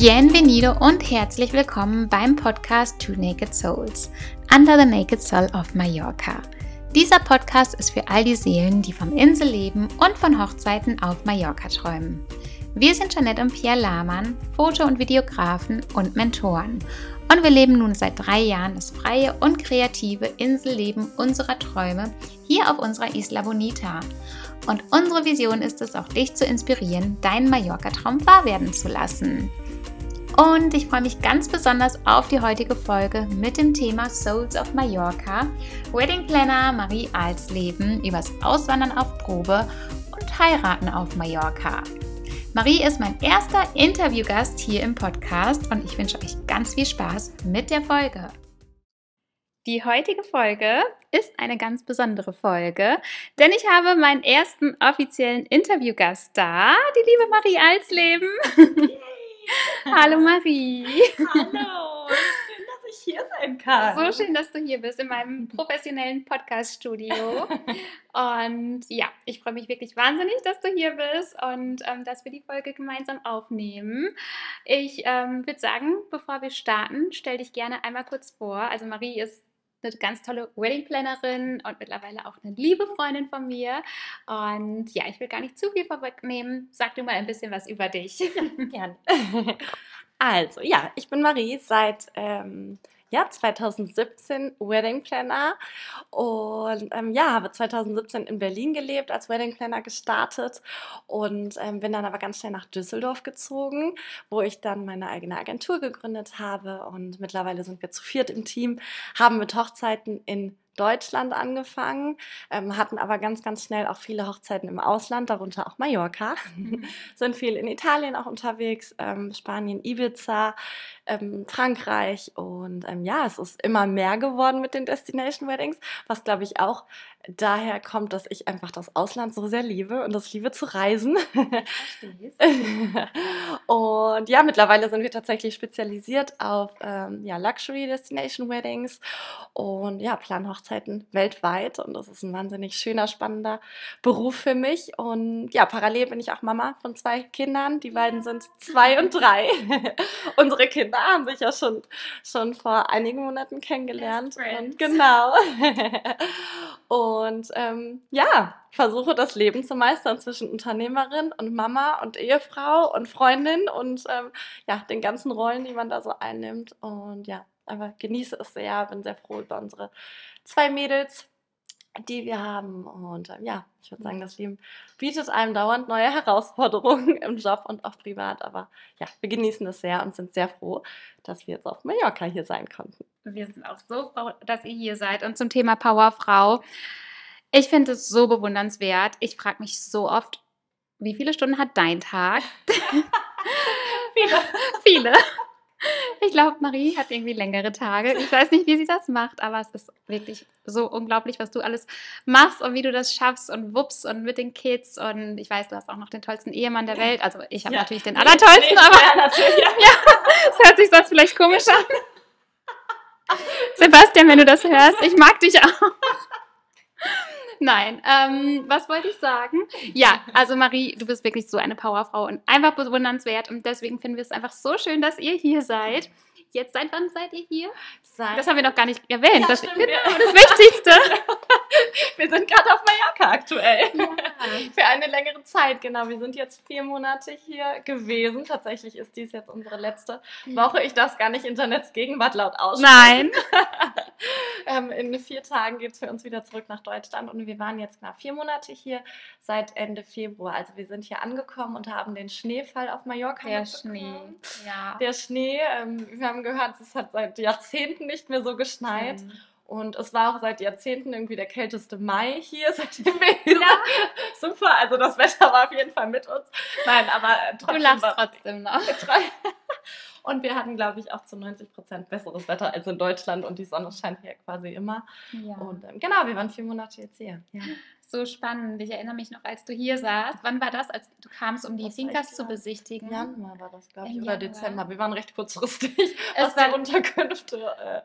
Bienvenido und herzlich willkommen beim Podcast Two Naked Souls, Under the Naked Soul of Mallorca. Dieser Podcast ist für all die Seelen, die vom Inselleben und von Hochzeiten auf Mallorca träumen. Wir sind Janette und Pierre Lahmann, Foto- und Videografen und Mentoren. Und wir leben nun seit drei Jahren das freie und kreative Inselleben unserer Träume hier auf unserer Isla Bonita. Und unsere Vision ist es, auch dich zu inspirieren, deinen Mallorca-Traum wahr werden zu lassen. Und ich freue mich ganz besonders auf die heutige Folge mit dem Thema Souls of Mallorca, Wedding Planner Marie Alsleben übers Auswandern auf Probe und Heiraten auf Mallorca. Marie ist mein erster Interviewgast hier im Podcast und ich wünsche euch ganz viel Spaß mit der Folge. Die heutige Folge ist eine ganz besondere Folge, denn ich habe meinen ersten offiziellen Interviewgast da, die liebe Marie Alsleben. Hallo Marie. Hallo, schön, dass ich hier sein kann. So schön, dass du hier bist in meinem professionellen Podcast-Studio. Und ja, ich freue mich wirklich wahnsinnig, dass du hier bist und ähm, dass wir die Folge gemeinsam aufnehmen. Ich ähm, würde sagen, bevor wir starten, stell dich gerne einmal kurz vor. Also Marie ist eine ganz tolle Wedding-Plannerin und mittlerweile auch eine liebe Freundin von mir. Und ja, ich will gar nicht zu viel vorwegnehmen. Sag du mal ein bisschen was über dich. Gerne. Also, ja, ich bin Marie seit ähm, ja, 2017 Wedding Planner. Und ähm, ja, habe 2017 in Berlin gelebt, als Wedding Planner gestartet und ähm, bin dann aber ganz schnell nach Düsseldorf gezogen, wo ich dann meine eigene Agentur gegründet habe. Und mittlerweile sind wir zu viert im Team, haben mit Hochzeiten in Deutschland angefangen, ähm, hatten aber ganz, ganz schnell auch viele Hochzeiten im Ausland, darunter auch Mallorca. Mhm. Sind viel in Italien auch unterwegs, ähm, Spanien, Ibiza, ähm, Frankreich und ähm, ja, es ist immer mehr geworden mit den Destination Weddings, was glaube ich auch daher kommt, dass ich einfach das Ausland so sehr liebe und das liebe zu reisen. und ja, mittlerweile sind wir tatsächlich spezialisiert auf ähm, ja, Luxury Destination Weddings und ja, planen Hochzeiten weltweit und das ist ein wahnsinnig schöner, spannender Beruf für mich. Und ja, parallel bin ich auch Mama von zwei Kindern. Die beiden sind zwei und drei. Unsere Kinder haben sich ja schon, schon vor einigen Monaten kennengelernt. Und genau. Und ähm, ja, versuche das Leben zu meistern zwischen Unternehmerin und Mama und Ehefrau und Freundin und ähm, ja, den ganzen Rollen, die man da so einnimmt. Und ja, aber genieße es sehr, bin sehr froh über unsere zwei Mädels, die wir haben. Und äh, ja, ich würde sagen, das Leben bietet einem dauernd neue Herausforderungen im Job und auch privat. Aber ja, wir genießen es sehr und sind sehr froh, dass wir jetzt auf Mallorca hier sein konnten. Wir sind auch so froh, dass ihr hier seid. Und zum Thema Powerfrau. Ich finde es so bewundernswert. Ich frage mich so oft, wie viele Stunden hat dein Tag? viele. viele. Ich glaube, Marie hat irgendwie längere Tage. Ich weiß nicht, wie sie das macht, aber es ist wirklich so unglaublich, was du alles machst und wie du das schaffst und wups und mit den Kids. Und ich weiß, du hast auch noch den tollsten Ehemann der Welt. Also ich habe ja. natürlich den allertollsten, aber ja, natürlich, ja. ja, es hört sich sonst vielleicht komisch an. Sebastian, wenn du das hörst, ich mag dich auch. Nein, ähm, was wollte ich sagen? Ja, also Marie, du bist wirklich so eine Powerfrau und einfach bewundernswert und deswegen finden wir es einfach so schön, dass ihr hier seid. Jetzt seit wann seid ihr hier? Seit das haben wir noch gar nicht erwähnt. Ja, das, stimmt, genau, das Wichtigste. wir sind gerade auf Mallorca aktuell. Ja. Für eine längere Zeit, genau. Wir sind jetzt vier Monate hier gewesen. Tatsächlich ist dies jetzt unsere letzte Woche. Ich darf gar nicht Internets Gegenwart laut aussprechen. Nein. ähm, in vier Tagen geht es für uns wieder zurück nach Deutschland und wir waren jetzt knapp vier Monate hier seit Ende Februar. Also wir sind hier angekommen und haben den Schneefall auf Mallorca Der Schnee, ja. Der Schnee, ähm, wir haben gehört, es hat seit Jahrzehnten nicht mehr so geschneit. Mhm. Und es war auch seit Jahrzehnten irgendwie der kälteste Mai hier, seitdem wir hier ja. Super, also das Wetter war auf jeden Fall mit uns. Nein, aber trotzdem. Du lachst trotzdem noch. Und wir hatten, glaube ich, auch zu 90 Prozent besseres Wetter als in Deutschland und die Sonne scheint hier quasi immer. Ja. Und ähm, genau, wir waren vier Monate jetzt hier. Ja. So spannend. Ich erinnere mich noch, als du hier saßt. Wann war das, als du kamst, um die das zu besichtigen? Januar war das, glaube ich, Im oder Januar. Dezember. Wir waren recht kurzfristig, es was die Unterkünfte äh,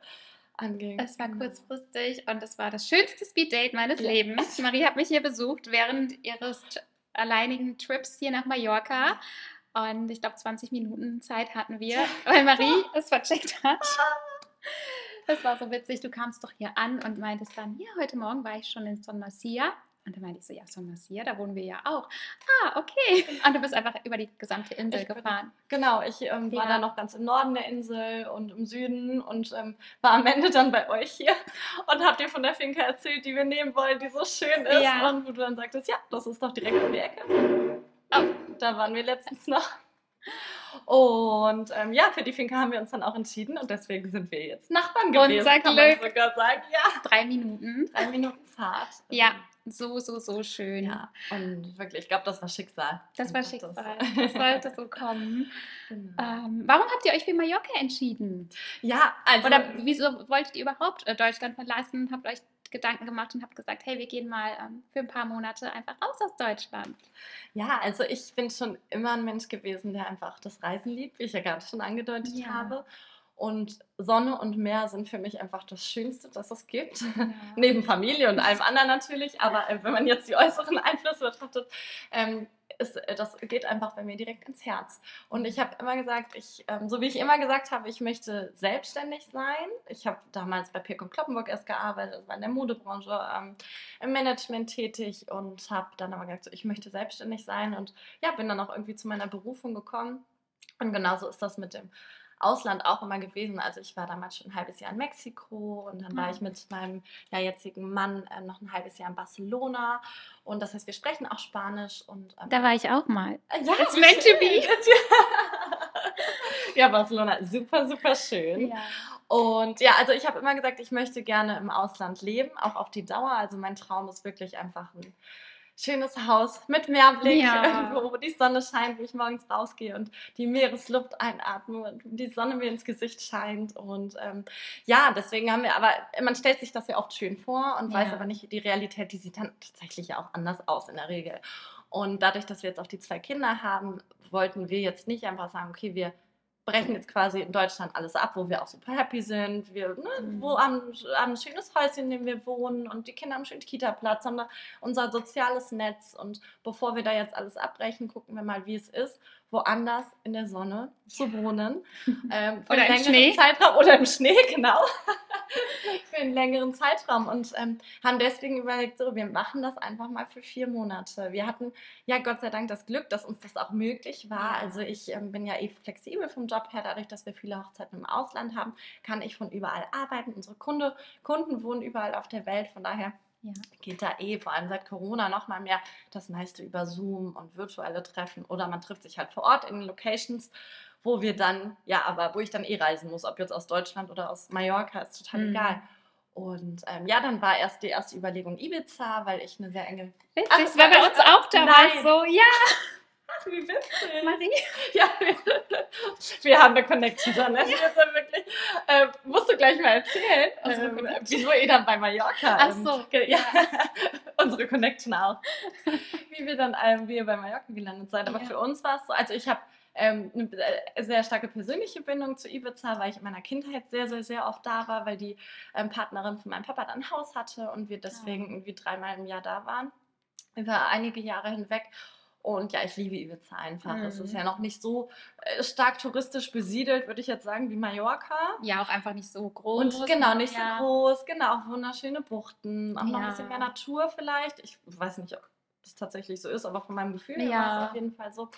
anging. Es war kurzfristig und es war das schönste Speeddate meines ja. Lebens. Marie hat mich hier besucht während ihres alleinigen Trips hier nach Mallorca. Und ich glaube, 20 Minuten Zeit hatten wir, weil Marie es vercheckt hat. Das war so witzig. Du kamst doch hier an und meintest dann, ja, heute Morgen war ich schon in Son Masia. Und dann meinte ich so, ja, Son Masia, da wohnen wir ja auch. Ah, okay. Und du bist einfach über die gesamte Insel Ich bin- gefahren. Genau, ich ähm, war Ja. dann noch ganz im Norden der Insel und im Süden und ähm, war am Ende dann bei euch hier und hab dir von der Finca erzählt, die wir nehmen wollen, die so schön ist. Ja. Und wo du dann sagtest, ja, das ist doch direkt um die Ecke. Oh, da waren wir letztens noch. Und ähm, ja, für die Finca haben wir uns dann auch entschieden und deswegen sind wir jetzt Nachbarn gewesen, Unser kann man Glück. sogar sagen. Ja, Drei Minuten. drei Minuten Fahrt. Ja, so, so, so schön. Ja, und wirklich, ich glaube, das war Schicksal. Das war Schicksal. Das sollte so kommen. Genau. Ähm, warum habt ihr euch für Mallorca entschieden? Ja, also. Oder wieso wolltet ihr überhaupt äh, Deutschland verlassen? Habt euch Gedanken gemacht und habt gesagt, hey, wir gehen mal ähm, für ein paar Monate einfach raus aus Deutschland. Ja, also ich bin schon immer ein Mensch gewesen, der einfach das Reisen liebt, wie ich ja gerade schon angedeutet Ja. habe. Und Sonne und Meer sind für mich einfach das Schönste, das es gibt. Ja. Neben Familie und allem anderen natürlich. Aber äh, wenn man jetzt die äußeren Einflüsse betrachtet, ähm, ist, äh, das geht einfach bei mir direkt ins Herz. Und ich habe immer gesagt, ich, ähm, so wie ich immer gesagt habe, ich möchte selbstständig sein. Ich habe damals bei Pirk und Kloppenburg erst gearbeitet, war in der Modebranche ähm, im Management tätig und habe dann aber gesagt, so, ich möchte selbstständig sein und ja, bin dann auch irgendwie zu meiner Berufung gekommen. Und genauso ist das mit dem Ausland auch immer gewesen. Also ich war damals schon ein halbes Jahr in Mexiko und dann war Ah. ich mit meinem ja, jetzigen Mann äh, noch ein halbes Jahr in Barcelona. Und das heißt, wir sprechen auch Spanisch und ähm, Da war ich auch mal. äh, ja, It's wie meant to be. ja, Barcelona, super, super schön. Ja. Und ja, also ich habe immer gesagt, ich möchte gerne im Ausland leben, auch auf die Dauer. Also mein Traum ist wirklich einfach ein schönes Haus mit Meerblick, Ja. irgendwo, wo die Sonne scheint, wo ich morgens rausgehe und die Meeresluft einatme und die Sonne mir ins Gesicht scheint. Und ähm, ja, deswegen haben wir, aber man stellt sich das ja oft schön vor und weiß Ja. aber nicht, die Realität, die sieht dann tatsächlich ja auch anders aus in der Regel. Und dadurch, dass wir jetzt auch die zwei Kinder haben, wollten wir jetzt nicht einfach sagen, okay, wir brechen jetzt quasi in Deutschland alles ab, wo wir auch super happy sind. Wir ne, Mhm. wo haben, haben ein schönes Häuschen, in dem wir wohnen und die Kinder haben einen schönen Kita-Platz, sondern unser soziales Netz. Und bevor wir da jetzt alles abbrechen, gucken wir mal, wie es ist, woanders in der Sonne zu wohnen. Ähm, für Oder einen im Schnee. Zeitraum oder im Schnee, genau. für einen längeren Zeitraum und ähm, haben deswegen überlegt, so, wir machen das einfach mal für vier Monate. Wir hatten ja Gott sei Dank das Glück, dass uns das auch möglich war. Ja. Also ich ähm, bin ja eh flexibel vom Job her, dadurch, dass wir viele Hochzeiten im Ausland haben, kann ich von überall arbeiten. Unsere Kunde, Kunden wohnen überall auf der Welt, von daher Ja. geht da eh, vor allem seit Corona, noch mal mehr das meiste über Zoom und virtuelle Treffen oder man trifft sich halt vor Ort in Locations, wo wir dann, ja, aber wo ich dann eh reisen muss, ob jetzt aus Deutschland oder aus Mallorca, ist total Mhm. egal. Und ähm, ja, dann war erst die erste Überlegung Ibiza, weil ich eine sehr enge. Witzig, Ach, das war bei uns auch damals so. Ja, wie witzig. Marie. Ja, wir, wir haben eine Connection dann. Ne? Ja wirklich, äh, musst du gleich mal erzählen, ähm, wieso ihr dann bei Mallorca. Ach ähm, so, ge- ja, unsere Connection auch. Wie wir dann ähm, wie ihr bei Mallorca gelandet seid. Aber Ja. für uns war es so, also ich habe ähm, eine äh, sehr starke persönliche Bindung zu Ibiza, weil ich in meiner Kindheit sehr, sehr, sehr oft da war, weil die ähm, Partnerin von meinem Papa dann ein Haus hatte und wir deswegen Ah. irgendwie dreimal im Jahr da waren. Über einige Jahre hinweg. Und ja, ich liebe Ibiza einfach. Es ist Mhm. ja noch nicht so äh, stark touristisch besiedelt, würde ich jetzt sagen, wie Mallorca. Ja, auch einfach nicht so groß. Und genau, nicht ja. so groß, genau, wunderschöne Buchten, auch noch ein Ja. bisschen mehr Natur vielleicht. Ich weiß nicht, ob das tatsächlich so ist, aber von meinem Gefühl her Ja. war es auf jeden Fall so.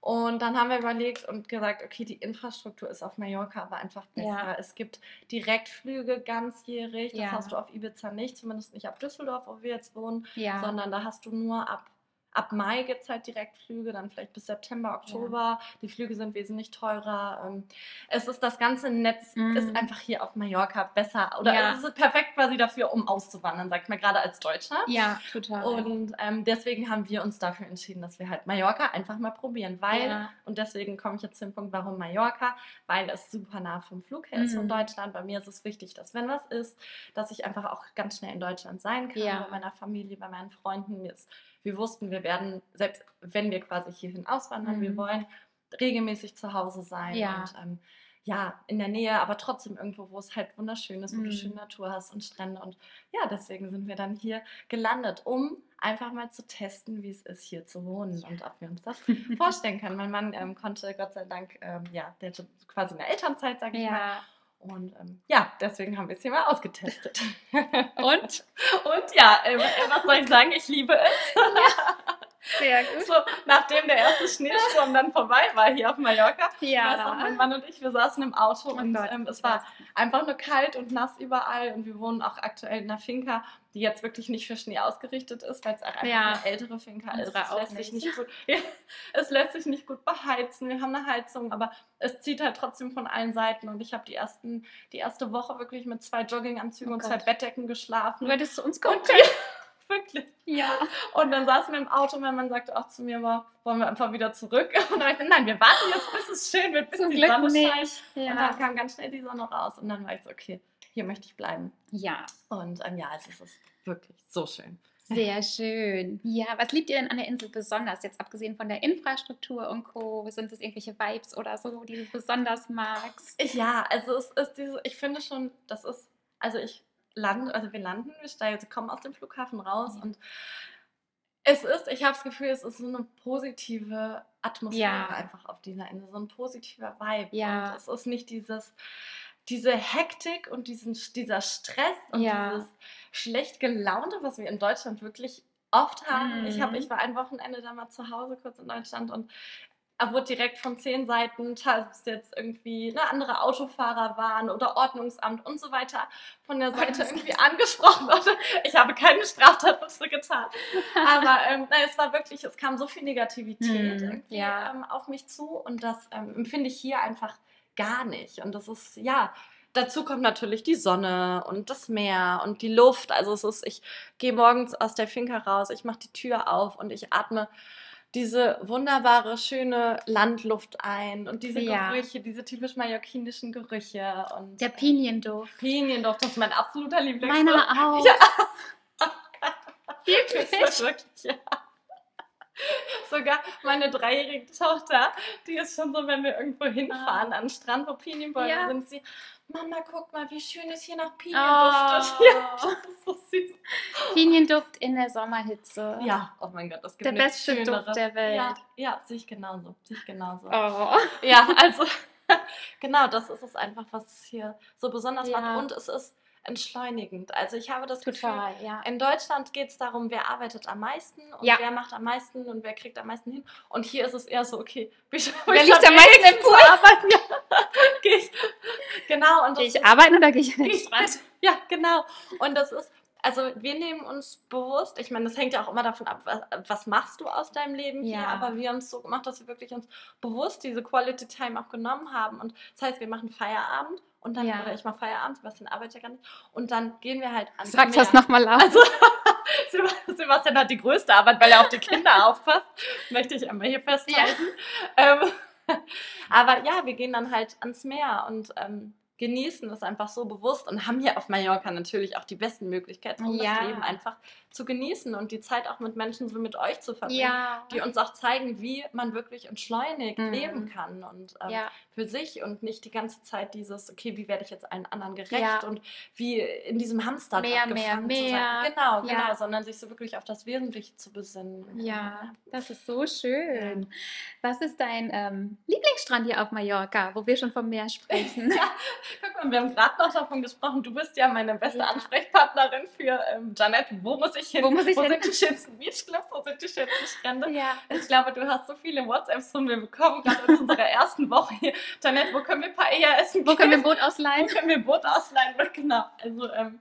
Und dann haben wir überlegt und gesagt, okay, die Infrastruktur ist auf Mallorca aber einfach besser. Ja. Es gibt Direktflüge ganzjährig, das Ja. hast du auf Ibiza nicht, zumindest nicht ab Düsseldorf, wo wir jetzt wohnen, Ja. sondern da hast du nur ab, ab Mai gibt es halt Direktflüge, dann vielleicht bis September, Oktober. Die Flüge sind wesentlich teurer. Ähm, Es ist das ganze Netz Mhm. ist einfach hier auf Mallorca besser oder Ja. es ist perfekt quasi dafür, um auszuwandern, sagt man gerade als Deutscher. ja, total. Und ähm, deswegen haben wir uns dafür entschieden, dass wir halt Mallorca einfach mal probieren, weil, Ja. und deswegen komme ich jetzt zu dem Punkt, warum Mallorca, weil es super nah vom Flug her ist von Mhm. Deutschland. Bei mir ist es wichtig, dass wenn was ist, dass ich einfach auch ganz schnell in Deutschland sein kann, Ja. bei meiner Familie, bei meinen Freunden. Mir ist, wir wussten, wir werden, selbst wenn wir quasi hierhin auswandern, wir Mhm. wollen regelmäßig zu Hause sein. Ja. Und ähm, ja, in der Nähe, aber trotzdem irgendwo, wo es halt wunderschön ist, wo du Mhm. schöne Natur hast und Strände. Und ja, deswegen sind wir dann hier gelandet, um einfach mal zu testen, wie es ist, hier zu wohnen und ob wir uns das vorstellen können. Mein Mann ähm, konnte Gott sei Dank, ähm, ja, der hatte quasi eine Elternzeit, sag ich mal. Ja. Und ähm, ja, deswegen haben wir es hier mal ausgetestet. Und? Und ja, äh, was soll ich sagen? Ich liebe es. Sehr gut. So, nachdem der erste Schneesturm dann vorbei war hier auf Mallorca, Ja. mein Mann und ich, wir saßen im Auto Oh und Gott. ähm, es war einfach nur kalt und nass überall und wir wohnen auch aktuell in einer Finca, die jetzt wirklich nicht für Schnee ausgerichtet ist, weil es auch einfach Ja. eine ältere Finca ist. Es lässt, sich nicht. gut, ja, es lässt sich nicht gut beheizen. Wir haben eine Heizung, aber es zieht halt trotzdem von allen Seiten und ich habe die, ersten, die erste Woche wirklich mit zwei Jogginganzügen Oh und zwei Gott. Bettdecken geschlafen. Du hättest zu uns kommen können. wirklich. Ja. Und dann saßen wir im Auto und mein Mann sagte auch zu mir, "Boah, wollen wir einfach wieder zurück? Und dann ich gesagt, nein, wir warten jetzt, bis es schön wird, bis Zum die Glück Sonne scheint. nicht. Und Ja. dann kam ganz schnell die Sonne raus und dann war ich so, okay, hier möchte ich bleiben. ja. Und ähm, ja, also es ist wirklich so schön. Sehr schön. Ja, was liebt ihr denn an der Insel besonders? Jetzt abgesehen von der Infrastruktur und Co. Sind es irgendwelche Vibes oder so, die du besonders magst? Ja, also es ist diese, ich finde schon, das ist, also ich lande, also wir landen, wir steigen, wir kommen aus dem Flughafen raus und es ist, ich habe das Gefühl, es ist so eine positive Atmosphäre Ja. einfach auf dieser Insel, so ein positiver Vibe. Ja. Und es ist nicht dieses, diese Hektik und diesen, dieser Stress und Ja. dieses schlecht gelaunte, was wir in Deutschland wirklich oft haben. Ich, hab, Mhm. ich war ein Wochenende da mal zu Hause kurz in Deutschland und er wurde direkt von zehn Seiten, teils jetzt irgendwie ne, andere Autofahrer waren oder Ordnungsamt und so weiter, von der Seite irgendwie angesprochen. Und ich habe keine Straftat dazu getan. Aber ähm, nein, es war wirklich, es kam so viel Negativität Hm, ja. ähm, auf mich zu und das ähm, empfinde ich hier einfach gar nicht. Und das ist, ja, dazu kommt natürlich die Sonne und das Meer und die Luft. Also es ist, ich gehe morgens aus der Finca raus, ich mache die Tür auf und ich atme diese wunderbare, schöne Landluft ein und diese Ja. Gerüche, diese typisch mallorquinischen Gerüche und Der Pinienduft. Pinienduft, das ist mein absoluter Lieblingsduft. Meiner auch. Ja. Wirklich? Das wirklich, ja. Sogar meine dreijährige Tochter, die ist schon so, wenn wir irgendwo hinfahren an den Strand, wo Pinienbäume Ja. sind, sie, Mama, guck mal, wie schön es hier nach Pinien Oh. duftet. Ja, das ist so süß. Pinienduft in der Sommerhitze. Ja, oh mein Gott, das gibt Der beste Schöneres. Duft der Welt. Ja, ja, sehe ich genauso, sehe ich genauso. Oh. Ja, also genau, das ist es einfach, was es hier so besonders Ja. macht. Und es ist entschleunigend. Also ich habe das Gefühl, Total, ja. in Deutschland geht es darum, wer arbeitet am meisten und Ja. wer macht am meisten und wer kriegt am meisten hin. Und hier ist es eher so, okay, wie schaffe Wer ich liegt das am meisten im Pool? zu arbeiten? Ja, geh ich. Genau, und Gehe ich ist- arbeiten oder gehe ich an den Strand? ja, genau. Und das ist, also wir nehmen uns bewusst, ich meine, das hängt ja auch immer davon ab, was, was machst du aus deinem Leben hier, Ja. aber wir haben es so gemacht, dass wir wirklich uns bewusst diese Quality Time auch genommen haben. Und das heißt, wir machen Feierabend und dann, Ja. oder ich mache Feierabend, Sebastian arbeitet ja gar nicht, und dann gehen wir halt an Sag das nochmal laut. Also, Sebastian hat die größte Arbeit, weil er auf die Kinder aufpasst. Möchte ich einmal hier festhalten. Ähm, aber ja, wir gehen dann halt ans Meer und ähm, genießen das einfach so bewusst und haben hier auf Mallorca natürlich auch die besten Möglichkeiten, um Ja. das Leben einfach zu genießen und die Zeit auch mit Menschen so mit euch zu verbringen. ja. Die uns auch zeigen, wie man wirklich entschleunigt Mhm. leben kann und ähm, ja. für sich und nicht die ganze Zeit dieses, okay, wie werde ich jetzt allen anderen gerecht Ja. und wie in diesem Hamsterrad Mehr, gefangen mehr, zu mehr. sein. Genau, Ja. genau, sondern sich so wirklich auf das Wesentliche zu besinnen. Ja, das ist so schön. Was ist dein ähm, Lieblingsstrand hier auf Mallorca, wo wir schon vom Meer sprechen? Ja, guck mal, wir haben gerade noch davon gesprochen, du bist ja meine beste. Ansprechpartnerin für ähm, Janet. Wo muss ich hin? Wo muss ich hin? sind die schönsten Beachclubs? Wo sind die schönsten Strände? ja. Ich glaube, du hast so viele WhatsApps von mir bekommen, gerade in unserer ersten Woche hier. Janet, wo können wir Paella essen Wo können wir ein? Boot ausleihen? Wo können wir Boot ausleihen? Genau. Also, ähm,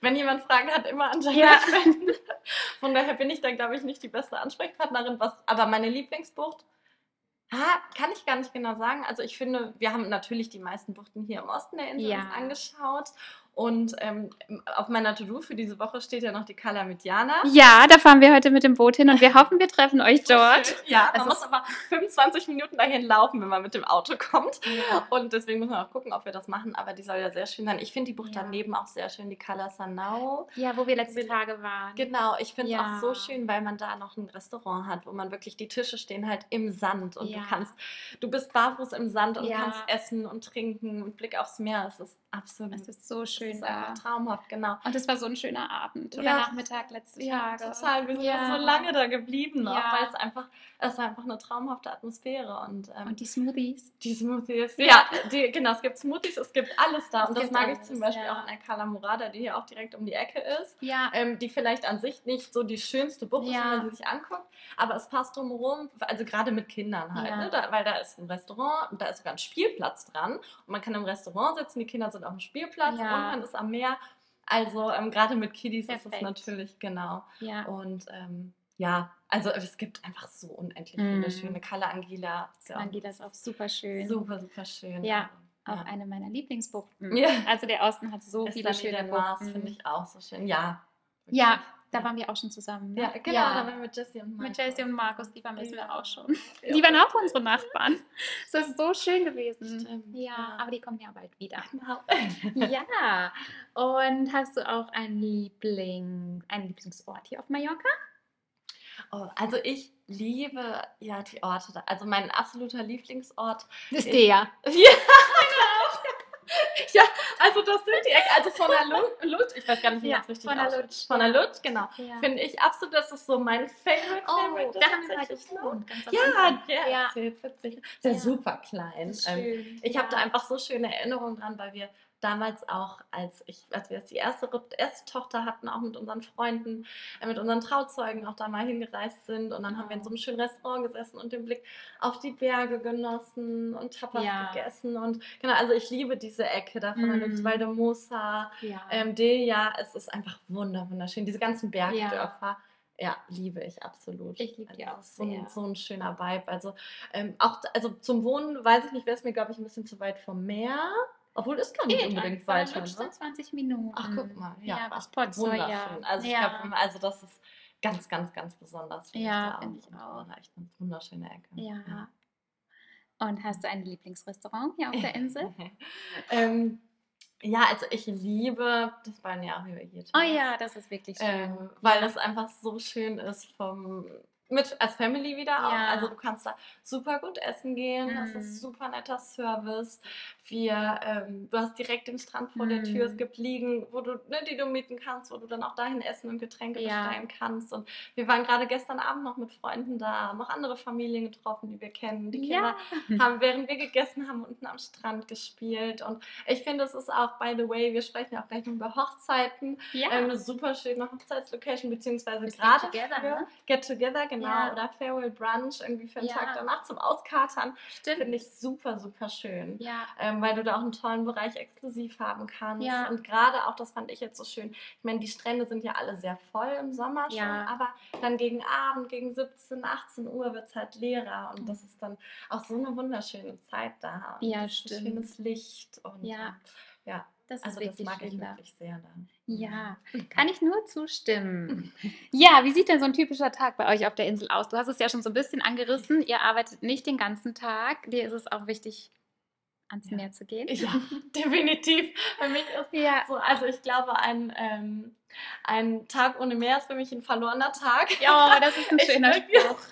wenn jemand Fragen hat, immer an Janet Ja. wenden. Von daher bin ich dann, glaube ich, nicht die beste Ansprechpartnerin. Was, aber meine Lieblingsbucht, ha, kann ich gar nicht genau sagen. Also, ich finde, wir haben natürlich die meisten Buchten hier im Osten der Insel Ja. uns angeschaut. Und ähm, auf meiner To-Do für diese Woche steht ja noch die Kala mit Jana. Ja, da fahren wir heute mit dem Boot hin und wir hoffen, wir treffen euch dort. Ja, Es man muss aber 25 Minuten dahin laufen, wenn man mit dem Auto kommt. Ja. Und deswegen müssen wir auch gucken, ob wir das machen. Aber die soll ja sehr schön sein. Ich finde die Bucht Ja. daneben auch sehr schön, die Kala Sanau. Ja, wo wir letzte Tage waren. Genau, ich finde es Ja. auch so schön, weil man da noch ein Restaurant hat, wo man wirklich, die Tische stehen halt im Sand und du kannst, du bist barfuß im Sand und kannst essen und trinken und Blick aufs Meer. Es ist absolut, Es ist so schön ist da. einfach traumhaft, genau. Und es war so ein schöner Abend oder Ja. Nachmittag letzte Ja, Tage. total. Wir sind Ja. so lange da geblieben noch, Ja. weil es einfach, es ist einfach eine traumhafte Atmosphäre und, ähm, Und die Smoothies. die Smoothies. Ja. Die, genau, es gibt Smoothies, es gibt alles da. Es und das mag ich alles, zum Beispiel ja. auch in der Cala Murada, die hier auch direkt um die Ecke ist. Ja. ähm, die vielleicht an sich nicht so die schönste Bucht ist, Ja. wenn man sie sich anguckt, aber es passt drumherum, also gerade mit Kindern halt, Ja. ne? da, weil da ist ein Restaurant und da ist sogar ein Spielplatz dran und man kann im Restaurant sitzen, die Kinder sind auf dem Spielplatz und man ist am Meer, also ähm, gerade mit Kiddies ist Perfekt. es natürlich, genau, ja. und ähm, ja, also es gibt einfach so unendlich viele schöne, Kala Angela, ist ja auch Angeht das auch super schön. super, super schön. Ja, also, Auch eine meiner Lieblingsbuchten. Ja. Also der Osten hat so Ist viele schöne wieder Mars, Buchten. finde ich auch so schön, ja. Ja, wirklich. da waren wir auch schon zusammen. Ne? Ja, genau, da waren wir mit Jessie und Mit Markus. Jessie und Markus, die wir Ja. auch schon. Ja. Die waren auch unsere Nachbarn. Das ist so schön gewesen. Stimmt, ja, ja. aber die kommen ja bald wieder. Genau. ja. Und hast du auch einen Liebling, einen Lieblingsort hier auf Mallorca? Oh, also ich liebe ja die Orte da. Also mein absoluter Lieblingsort. Das Ich- der. Ja, ja, also das sind die Ecken. Also von der Lu- Lutsch, ich weiß gar nicht, wie Ja, es richtig von der. Lutsch, Von der. Lutsch, genau. Ja. Finde ich absolut, das ist so mein Favorite. Oh, Favorite da haben wir ne? gewohnt. Ja, ja, Ja. witzig. Ist ja super klein. Das ist Ähm, ich habe da einfach so schöne Erinnerungen dran, weil wir damals auch, als ich, als wir jetzt die erste, erste Tochter hatten, auch mit unseren Freunden, äh, mit unseren Trauzeugen auch da mal hingereist sind. Und dann haben wir in so einem schönen Restaurant gesessen und den Blick auf die Berge genossen und Tapas Ja. gegessen. Und genau, also ich liebe diese Ecke da von der Mhm. Valdemosa, Ja. ähm, Delia. Es ist einfach wunder, wunderschön. Diese ganzen Ja. Bergdörfer. Ja, liebe ich absolut. Ich liebe die Also auch so ein, so ein schöner Vibe. Also ähm, auch also zum Wohnen weiß ich nicht, wäre es mir glaube ich ein bisschen zu weit vom Meer. Obwohl es gar nicht Geht unbedingt. Lutsch Ne? sind 20 Minuten. Ach guck mal, ja, Ja, Pozzo, ja. wunderschön. Also ich ja. glaube, also das ist ganz, ganz, ganz besonders. Ja, finde ich auch. Echt eine wunderschöne Ecke. Ja. Und hast du ein Lieblingsrestaurant hier auf der Insel? ähm, ja, also ich liebe das Balneario Aegiatas. Oh ja, das ist wirklich schön. Ähm, weil es einfach so schön ist vom mit als Family wieder auch. Ja. Also du kannst da super gut essen gehen. Mhm. ist super netter Service. Wir, ähm, du hast direkt den Strand vor der Tür. Es Mhm. gibt Liegen, wo du, ne, die du mieten kannst, wo du dann auch dahin essen und Getränke Ja. bestellen kannst. Und wir waren gerade gestern Abend noch mit Freunden da, haben noch andere Familien getroffen, die wir kennen. Die Kinder ja. haben, während wir gegessen haben, unten am Strand gespielt. Und ich finde, es ist auch, by the way, wir sprechen ja auch gleich noch über Hochzeiten, ja. ähm, eine super schöne Hochzeitslocation, beziehungsweise gerade Get Together, für ne? Get Together, genau, oder Farewell Brunch, irgendwie für einen. Tag danach zum Auskatern, Stimmt. finde ich super, super schön. ja. Ähm, weil du da auch einen tollen Bereich exklusiv haben kannst. Ja. Und gerade auch, das fand ich jetzt so schön, ich meine, die Strände sind ja alle sehr voll im Sommer schon, Ja. aber dann gegen Abend, gegen 17, 18 Uhr wird es halt leerer und das ist dann auch so eine wunderschöne Zeit da. Und Ja, stimmt. schönes Licht und Ja. ja, Das also das mag ich schön da. wirklich sehr dann. Ja, kann ich nur zustimmen. Ja, wie sieht denn so ein typischer Tag bei euch auf der Insel aus? Du hast es ja schon so ein bisschen angerissen. Ihr arbeitet nicht den ganzen Tag. Dir ist es auch wichtig, ans Ja. Meer zu gehen. Ja, definitiv. Für mich ist Ja. so, also ich glaube, ein, ähm, ein Tag ohne Meer ist für mich ein verlorener Tag. Ja, das ist ein schöner Spruch.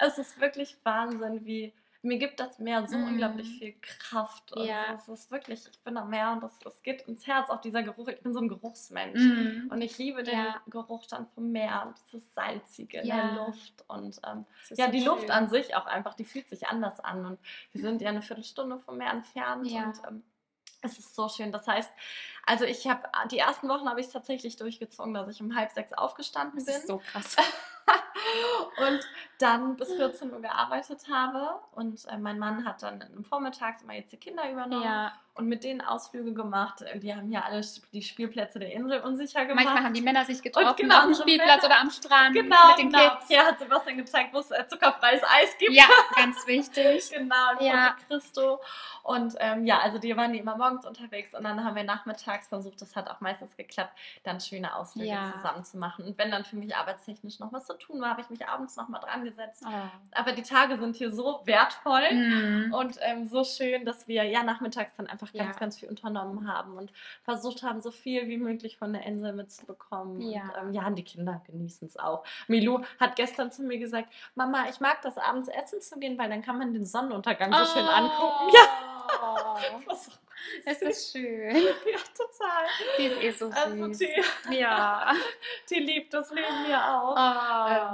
Es ist wirklich Wahnsinn, wie mir gibt das Meer so Mm. unglaublich viel Kraft. Und Ja. es ist wirklich, ich bin am Meer und das, das geht ins Herz, auch dieser Geruch. Ich bin so ein Geruchsmensch. Mhm. Und ich liebe den Ja. Geruch dann vom Meer und dieses Salzige in Ja. der Luft. Und ähm, ja, so die Luft schön. an sich auch einfach, die fühlt sich anders an. Und wir sind ja eine Viertelstunde vom Meer entfernt. Und ähm, es ist so schön. Das heißt, also ich habe die ersten Wochen habe ich es tatsächlich durchgezogen, dass ich um halb sechs aufgestanden Das bin. ist so krass. und dann bis 14 Uhr gearbeitet habe. Und äh, mein Mann hat dann im Vormittags immer jetzt die Kinder übernommen Ja. Und mit denen Ausflüge gemacht. Die haben ja alle die Spielplätze der Insel unsicher gemacht. Manchmal haben die Männer sich getroffen genau, auf dem Spielplatz Männer- oder am Strand genau, mit den genau. Kids. Hier hat Sebastian gezeigt, wo es äh, zuckerfreies Eis gibt. Ja, ganz wichtig. Genau, und Ja. ja. Christo. Und ähm, ja, also die waren die immer morgens unterwegs und dann haben wir nachmittags versucht, das hat auch meistens geklappt, dann schöne Ausflüge Ja. zusammen zu machen. Und wenn dann für mich arbeitstechnisch noch was zu tun war, habe ich mich abends noch mal dran gesetzt. Oh. Aber die Tage sind hier so wertvoll. Mhm. Und ähm, so schön, dass wir ja nachmittags dann einfach ganz, Ja. ganz viel unternommen haben und versucht haben, so viel wie möglich von der Insel mitzubekommen. Ja. Und ähm, ja, und die Kinder genießen es auch. Milou hat gestern zu mir gesagt, Mama, ich mag das abends essen zu gehen, weil dann kann man den Sonnenuntergang so schön angucken. Ja, Ja. Es ist schön. ja, total. Die ist eh so Also süß. die, Ja. die liebt das Leben ja auch.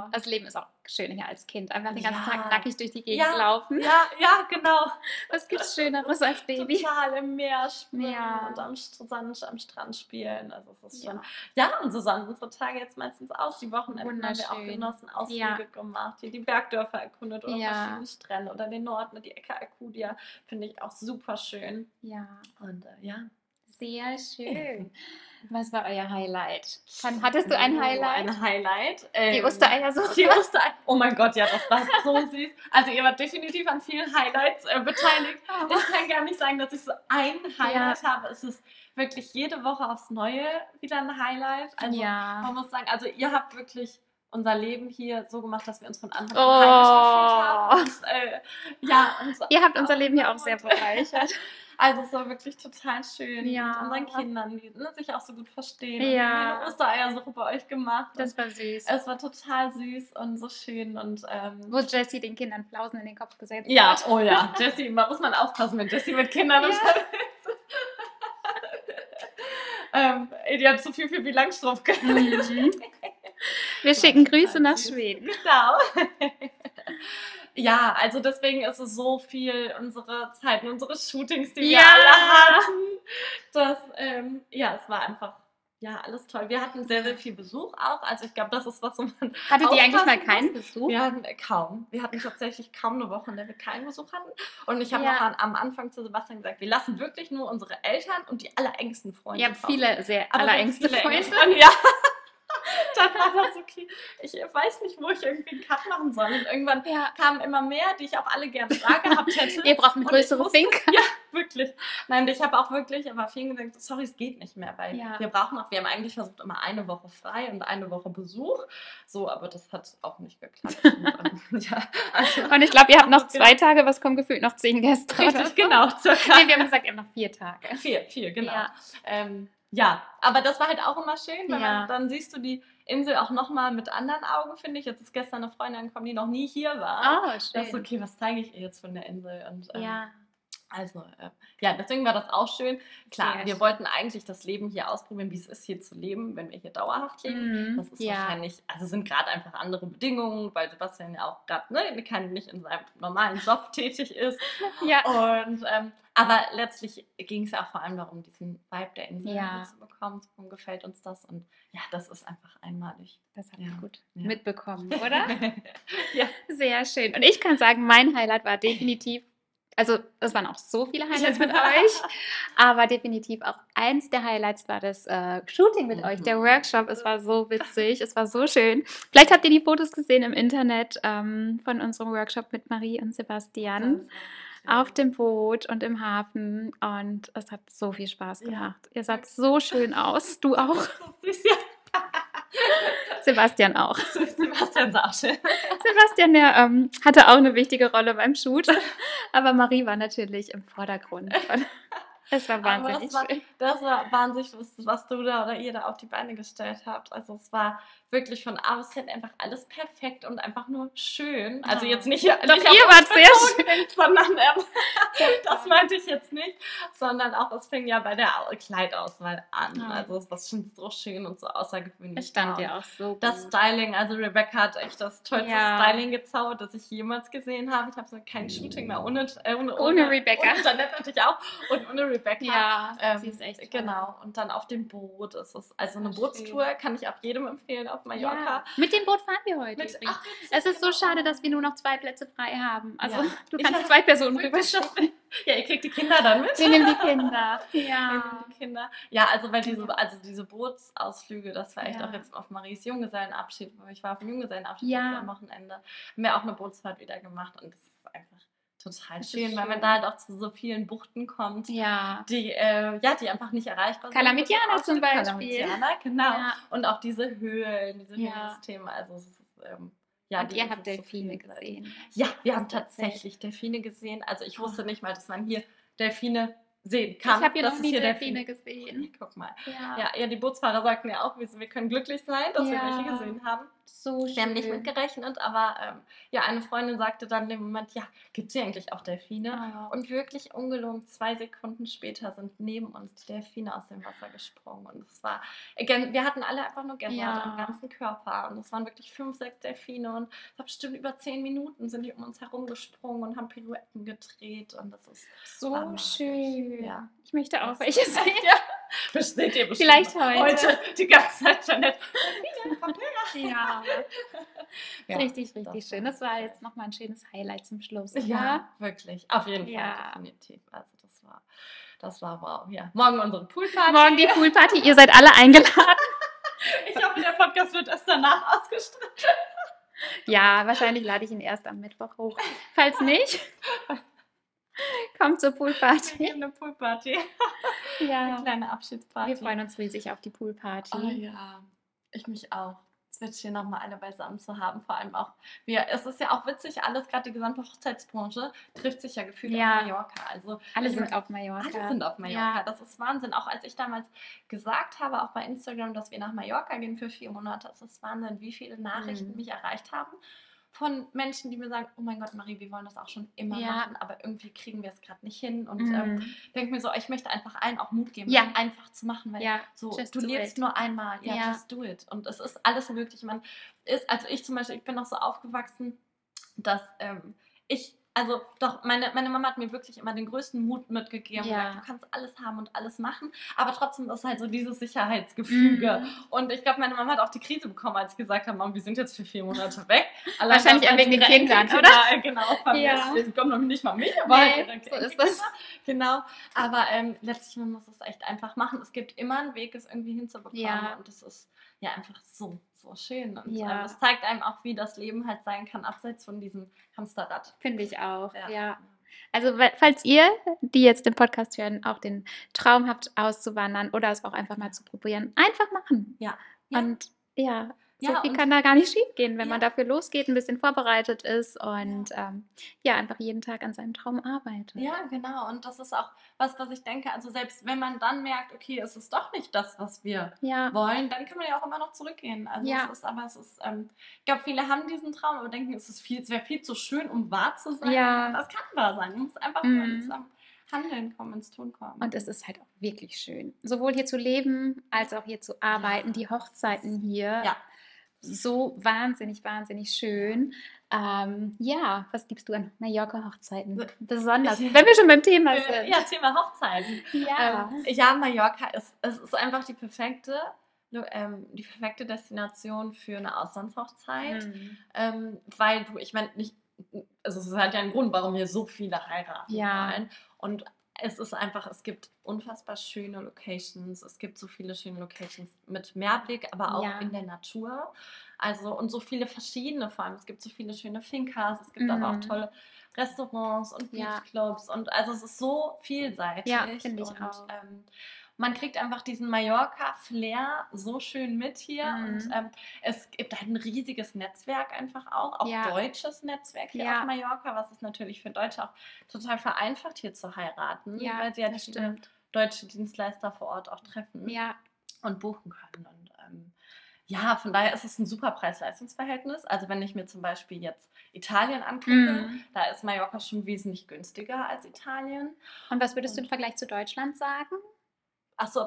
Oh. Das Leben ist auch schön hier als Kind. Einfach den ganzen Ja. Tag nackig durch die Gegend Ja. laufen. Ja, ja, genau. Was gibt's Schöneres als Baby? Total im Meer schwimmen Ja. und am, Sand, am Strand spielen. Also es ist schon. Ja. Und so sahen unsere Tage jetzt meistens aus. Die Wochenenden haben wir auch genossen, Ausflüge gemacht, hier die Bergdörfer erkundet oder verschiedene Strände oder den Norden, die Ecke Alcudia. Finde ich auch super schön. Ja, Und äh, ja. sehr schön. Was war euer Highlight? Hattest du ein Oh, Highlight? Ein Highlight. Die Ähm, Ostereiersuche? Die Ostereier. Oh mein Gott, ja, das war so süß. Also ihr wart definitiv an vielen Highlights äh, beteiligt. Ich kann gar nicht sagen, dass ich so ein Highlight habe. Es ist wirklich jede Woche aufs Neue wieder ein Highlight. Also ja. man muss sagen, also ihr habt wirklich unser Leben hier so gemacht, dass wir uns von Anfang Oh. an gefühlt haben. Und, äh, ja, und Ihr habt unser Leben hier auch sehr bereichert. Also es war wirklich total schön Ja. mit unseren Kindern, die ne, sich auch so gut verstehen. Ja. Und wir haben eine Ostereiersuche bei euch gemacht. Das war süß. es war total süß und so schön und ähm, Wo Jessie den Kindern Flausen in den Kopf gesetzt ja, hat. oh ja, Jessie, da muss man aufpassen, wenn Jessie mit Kindern Ja. unterwegs ist. ähm, die hat so viel für Langstrumpf Mhm. Wir schicken Grüße nach Schweden. Genau. Ja, also deswegen ist es so viel unsere Zeiten, unsere Shootings, die wir Ja. alle hatten. Das, ähm, ja, es war einfach, ja, alles toll. Wir hatten sehr, sehr viel Besuch auch. Also ich glaube, das ist was, wo man Hattet ihr eigentlich mal keinen. Besuch? Wir hatten äh, kaum. Wir hatten tatsächlich kaum eine Woche, in der wir keinen Besuch hatten. Und ich habe Ja. noch an, am Anfang zu Sebastian gesagt, wir lassen wirklich nur unsere Eltern und die allerengsten Freunde. Hause. viele sehr Aber allerengste viele enge Freunde. Freunde. Ja. Dann war das okay. Ich weiß nicht, wo ich irgendwie einen Cut machen soll. Und irgendwann Ja. kamen immer mehr, die ich auch alle gerne da gehabt hätte. Ihr braucht eine größere Finke. Ja, wirklich. Nein, ich habe auch wirklich aber vielen gesagt, sorry, es geht nicht mehr, weil Ja. wir brauchen auch, wir haben eigentlich versucht, immer eine Woche frei und eine Woche Besuch. So, aber das hat auch nicht geklappt. Und, ja, also, Und ich glaube, ihr habt noch zwei Tage, was kommen gefühlt noch zehn Gäste. richtig, so. genau, circa. Nee, wir haben gesagt, ihr habt noch vier Tage. Vier, vier, genau. Ähm, ja, aber das war halt auch immer schön, weil Ja. man, dann siehst du die Insel auch nochmal mit anderen Augen, finde ich. Jetzt ist gestern eine Freundin gekommen, die noch nie hier war. Oh, Das ist schön. okay, was zeige ich ihr jetzt von der Insel? Und, ähm, Ja, Also, äh, ja, deswegen war das auch schön. Klar, Sehr wir schön. wollten eigentlich das Leben hier ausprobieren, wie es ist, hier zu leben, wenn wir hier dauerhaft leben. Mhm. Das ist ja. wahrscheinlich, also sind gerade einfach andere Bedingungen, weil Sebastian ja auch gerade ne, nicht in seinem normalen Job tätig ist. ja. Und ähm, aber letztlich ging es ja auch vor allem darum, diesen Vibe der Insel Ja. zu bekommen. So gefällt uns das. Und ja, das ist einfach einmalig. Das habt Ja. gut Ja. mitbekommen, oder? ja. Sehr schön. Und ich kann sagen, mein Highlight war definitiv, also es waren auch so viele Highlights mit euch, aber definitiv auch eins der Highlights war das äh, Shooting mit euch, der Mhm. Workshop. Es war so witzig, es war so schön. Vielleicht habt ihr die Fotos gesehen im Internet ähm, von unserem Workshop mit Marie und Sebastian. Auf dem Boot und im Hafen und es hat so viel Spaß Ja. gemacht. Ihr saht so schön aus. Du auch, Süß, ja. Sebastian auch. Sebastian schön. Sebastian, der ähm, hatte auch eine wichtige Rolle beim Shoot, aber Marie war natürlich im Vordergrund. Und es war wahnsinnig das war-. Das war wahnsinnig, was, was du da oder ihr da auf die Beine gestellt habt. Also es war wirklich von A bis Z einfach alles perfekt und einfach nur schön. Also Ja. jetzt nicht, Doch, nicht ihr wart sehr bezogen, sondern ähm, das meinte ich jetzt nicht, sondern auch es fing ja bei der Au- Kleidauswahl an. Ja. Also es war schon so schön und so außergewöhnlich. Es stand ja auch so Das gut. Styling, also Rebecca hat echt das tollste Ja. Styling gezaubert, das ich jemals gesehen habe. Ich habe so kein Shooting mehr ohne, äh, ohne, Ohne Rebecca. Und Janette natürlich auch. Und ohne Rebecca. Ja, Ähm, sie ist echt toll. Genau, und dann auf dem Boot ist es. Also eine Bootstour kann ich auch jedem empfehlen auf auf Mallorca. Ja. Mit dem Boot fahren wir heute. Mit, ach, es ist so schade, dass wir nur noch zwei Plätze frei haben. Also ja. du kannst zwei Personen rüberschaffen. Ja, ihr kriegt die Kinder dann mit. Wir nehmen die Kinder. Ja. Die Kinder. Ja, also weil diese, also diese Bootsausflüge, das war echt ja. auch jetzt auf Maries Junggesellenabschied. Ich war auf dem Junggesellenabschied ja. am Wochenende. Haben wir auch eine Bootsfahrt wieder gemacht und das ist einfach total schön, schön, weil man da halt auch zu so vielen Buchten kommt, ja. die, äh, ja, die einfach nicht erreichbar sind. Kalamitiana zum Beispiel. Kalamitiana, genau. Ja. Und auch diese Höhlen, diese ja. Höhlensysteme. Also es ist, ähm, ja, Und ihr habt Delfine so gesehen. Ja, wir haben tatsächlich Delfine gesehen. Also ich wusste oh. nicht mal, dass man hier Delfine sehen kann. Ich habe hier noch nie Delfine gesehen. Guck mal. Ja. ja. Ja, die Bootsfahrer sagten ja auch, wir können glücklich sein, dass ja. wir welche gesehen haben. So schön. Wir haben nicht mitgerechnet, aber ähm, ja, eine Freundin sagte dann im Moment, ja, gibt es hier eigentlich auch Delfine? Oh. Und wirklich ungelogen, zwei Sekunden später sind neben uns die Delfine aus dem Wasser gesprungen. Und es war, wir hatten alle einfach nur Gänsehaut ja. am ganzen Körper. Und es waren wirklich fünf, sechs Delfine. Und es war bestimmt über zehn Minuten sind die um uns herumgesprungen und haben Pirouetten gedreht. Und das ist so schön. Ja. Ich möchte auch welche sehen. ja. Besteht ihr Vielleicht heute. Heute die ganze Zeit schon nicht. ja. ja. Richtig, richtig schön. Das war jetzt nochmal ein schönes Highlight zum Schluss. Ja, ja wirklich. Auf jeden Fall, ja. definitiv. Also das war, das war wow. Ja. Morgen unsere Poolparty. Morgen die Poolparty. Ihr seid alle eingeladen. ich hoffe, der Podcast wird erst danach ausgestrahlt. Ja, wahrscheinlich lade ich ihn erst am Mittwoch hoch. Falls nicht, kommt zur Poolparty. Eine Poolparty. Ja. Eine kleine Abschiedsparty. Wir freuen uns riesig auf die Poolparty. Oh ja, ich mich auch. Es wird schön, nochmal alle beisammen zu haben. Vor allem auch, wir, es ist ja auch witzig, alles, gerade die gesamte Hochzeitsbranche, trifft sich ja gefühlt ja. auf Mallorca. Also, alle sind auf Mallorca. Alle sind auf Mallorca. Ja. Das ist Wahnsinn. Auch als ich damals gesagt habe, auch bei Instagram, dass wir nach Mallorca gehen für vier Monate, das ist Wahnsinn, wie viele Nachrichten mhm. mich erreicht haben von Menschen, die mir sagen, oh mein Gott, Marie, wir wollen das auch schon immer ja. machen, aber irgendwie kriegen wir es gerade nicht hin. Und mhm. ähm, denke mir so, ich möchte einfach allen auch Mut geben, ja. einfach zu machen, weil ja. so, du lebst it. nur einmal, ja, ja, just do it. Und es ist alles möglich. Man ist, also ich zum Beispiel, ich bin noch so aufgewachsen, dass ähm, ich also doch, meine, meine Mama hat mir wirklich immer den größten Mut mitgegeben. Ja. Gesagt, du kannst alles haben und alles machen, aber trotzdem ist halt so dieses Sicherheitsgefüge. Mhm. Und ich glaube, meine Mama hat auch die Krise bekommen, als ich gesagt habe, Mama, wir sind jetzt für vier Monate weg. Allein Wahrscheinlich auch wegen den Kindern, oder? Genau, ja. Sie kommen noch nicht mal mich, aber nee, halt so ist das. Genau, aber ähm, letztlich, man muss es echt einfach machen. Es gibt immer einen Weg, es irgendwie hinzubekommen ja. und das ist ja einfach so, so schön. Und ja. ähm, es zeigt einem auch, wie das Leben halt sein kann, abseits von diesem Hamsterrad. Finde ich auch, ja. ja. Also falls ihr, die jetzt den Podcast hören, auch den Traum habt, auszuwandern oder es auch einfach mal zu probieren, einfach machen. Ja. ja. Und ja, so ja, viel kann da gar nicht schief gehen, wenn ja. man dafür losgeht, ein bisschen vorbereitet ist und ja. Ähm, ja. einfach jeden Tag an seinem Traum arbeitet. Ja, genau. Und das ist auch was, was ich denke. Also selbst wenn man dann merkt, okay, es ist doch nicht das, was wir wollen, dann kann man ja auch immer noch zurückgehen. Also es ist, aber es ist, ähm, ich glaube, viele haben diesen Traum, aber denken, es ist viel, es wäre viel zu schön, um wahr zu sein. Ja. Das kann wahr sein. Man muss einfach mhm. nur ins ähm, Handeln kommen, ins Tun kommen. Und es ist halt auch wirklich schön, sowohl hier zu leben als auch hier zu arbeiten. Die Hochzeiten hier. Ja so wahnsinnig, wahnsinnig schön. Ähm, ja, was gibst du an Mallorca-Hochzeiten? Besonders, wenn wir schon beim Thema sind. Ja, Thema Hochzeiten. Ja, ähm, ja Mallorca ist, es ist einfach die perfekte, ähm, die perfekte Destination für eine Auslandshochzeit. Mhm. Weil du, ich meine, nicht, also es hat ja einen Grund, warum hier so viele heiraten ja. wollen. Und es ist einfach, es gibt unfassbar schöne Locations. Es gibt so viele schöne Locations mit Mehrblick, aber auch ja. in der Natur. Also und so viele verschiedene vor allem. Es gibt so viele schöne Fincas, es gibt mhm. aber auch mhm. tolle Restaurants und Beachclubs ja. und also es ist so vielseitig. Ja, finde ich und, auch. Ähm, man kriegt einfach diesen Mallorca-Flair so schön mit hier. Mhm. Und ähm, es gibt halt ein riesiges Netzwerk einfach auch, auch ja. deutsches Netzwerk hier ja. auf Mallorca, was es natürlich für Deutsche auch total vereinfacht, hier zu heiraten, ja, weil sie ja viele deutsche Dienstleister vor Ort auch treffen ja. und buchen können. Und ähm, ja, von daher ist es ein super Preis-Leistungs-Verhältnis. Also wenn ich mir zum Beispiel jetzt Italien angucke, mm. da ist Mallorca schon wesentlich günstiger als Italien. Und was würdest und, du im Vergleich zu Deutschland sagen? Ach so,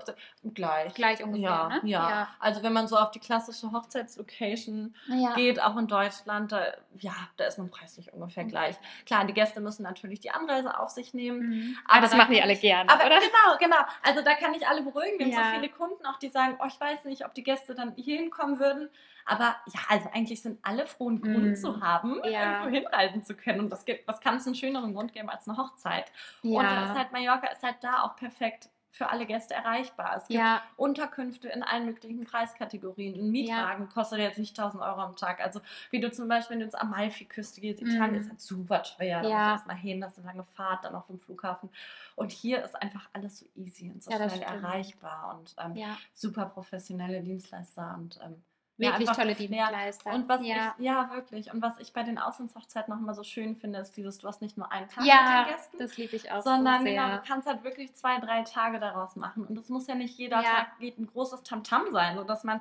gleich. Gleich ungefähr, ja, ne? Ja. Ja. Also wenn man so auf die klassische Hochzeitslocation Ja. geht, auch in Deutschland, da, ja, da ist man preislich ungefähr gleich. Klar, die Gäste müssen natürlich die Anreise auf sich nehmen. Mhm. Aber Aber das da machen die alle gerne, Aber oder? genau, genau. Also da kann ich alle beruhigen. Wir haben Ja. so viele Kunden auch, die sagen, oh, ich weiß nicht, ob die Gäste dann hier hinkommen würden. Aber ja, also eigentlich sind alle froh, einen Grund Mhm. zu haben, Ja. irgendwo hinreisen zu können. Und das gibt, was kann es einen schöneren Grund geben als eine Hochzeit? Und da ist Ja. halt Mallorca ist halt da auch perfekt für alle Gäste erreichbar. Es gibt Ja, Unterkünfte in allen möglichen Preiskategorien. Ein Mietwagen kostet jetzt nicht 1000 Euro am Tag. Also wie du zum Beispiel, wenn du ins Amalfi-Küste gehst, Italien Mhm. ist halt super teuer. Da Ja. musst du erstmal hin, das ist eine lange Fahrt, dann auch vom Flughafen. Und hier ist einfach alles so easy und so Ja, schnell erreichbar und ähm, ja. super professionelle Dienstleister und ähm, ja, Wirklich tolle Dienstleister. und was ja. ich, ja, wirklich. Und was ich bei den Auslandshochzeiten noch immer so schön finde, ist dieses, du hast nicht nur einen Tag ja, mit den Gästen, das liebe ich auch sondern so genau, du kannst halt wirklich zwei, drei Tage daraus machen. Und es muss ja nicht jeder Ja. Tag geht ein großes Tamtam sein, sodass man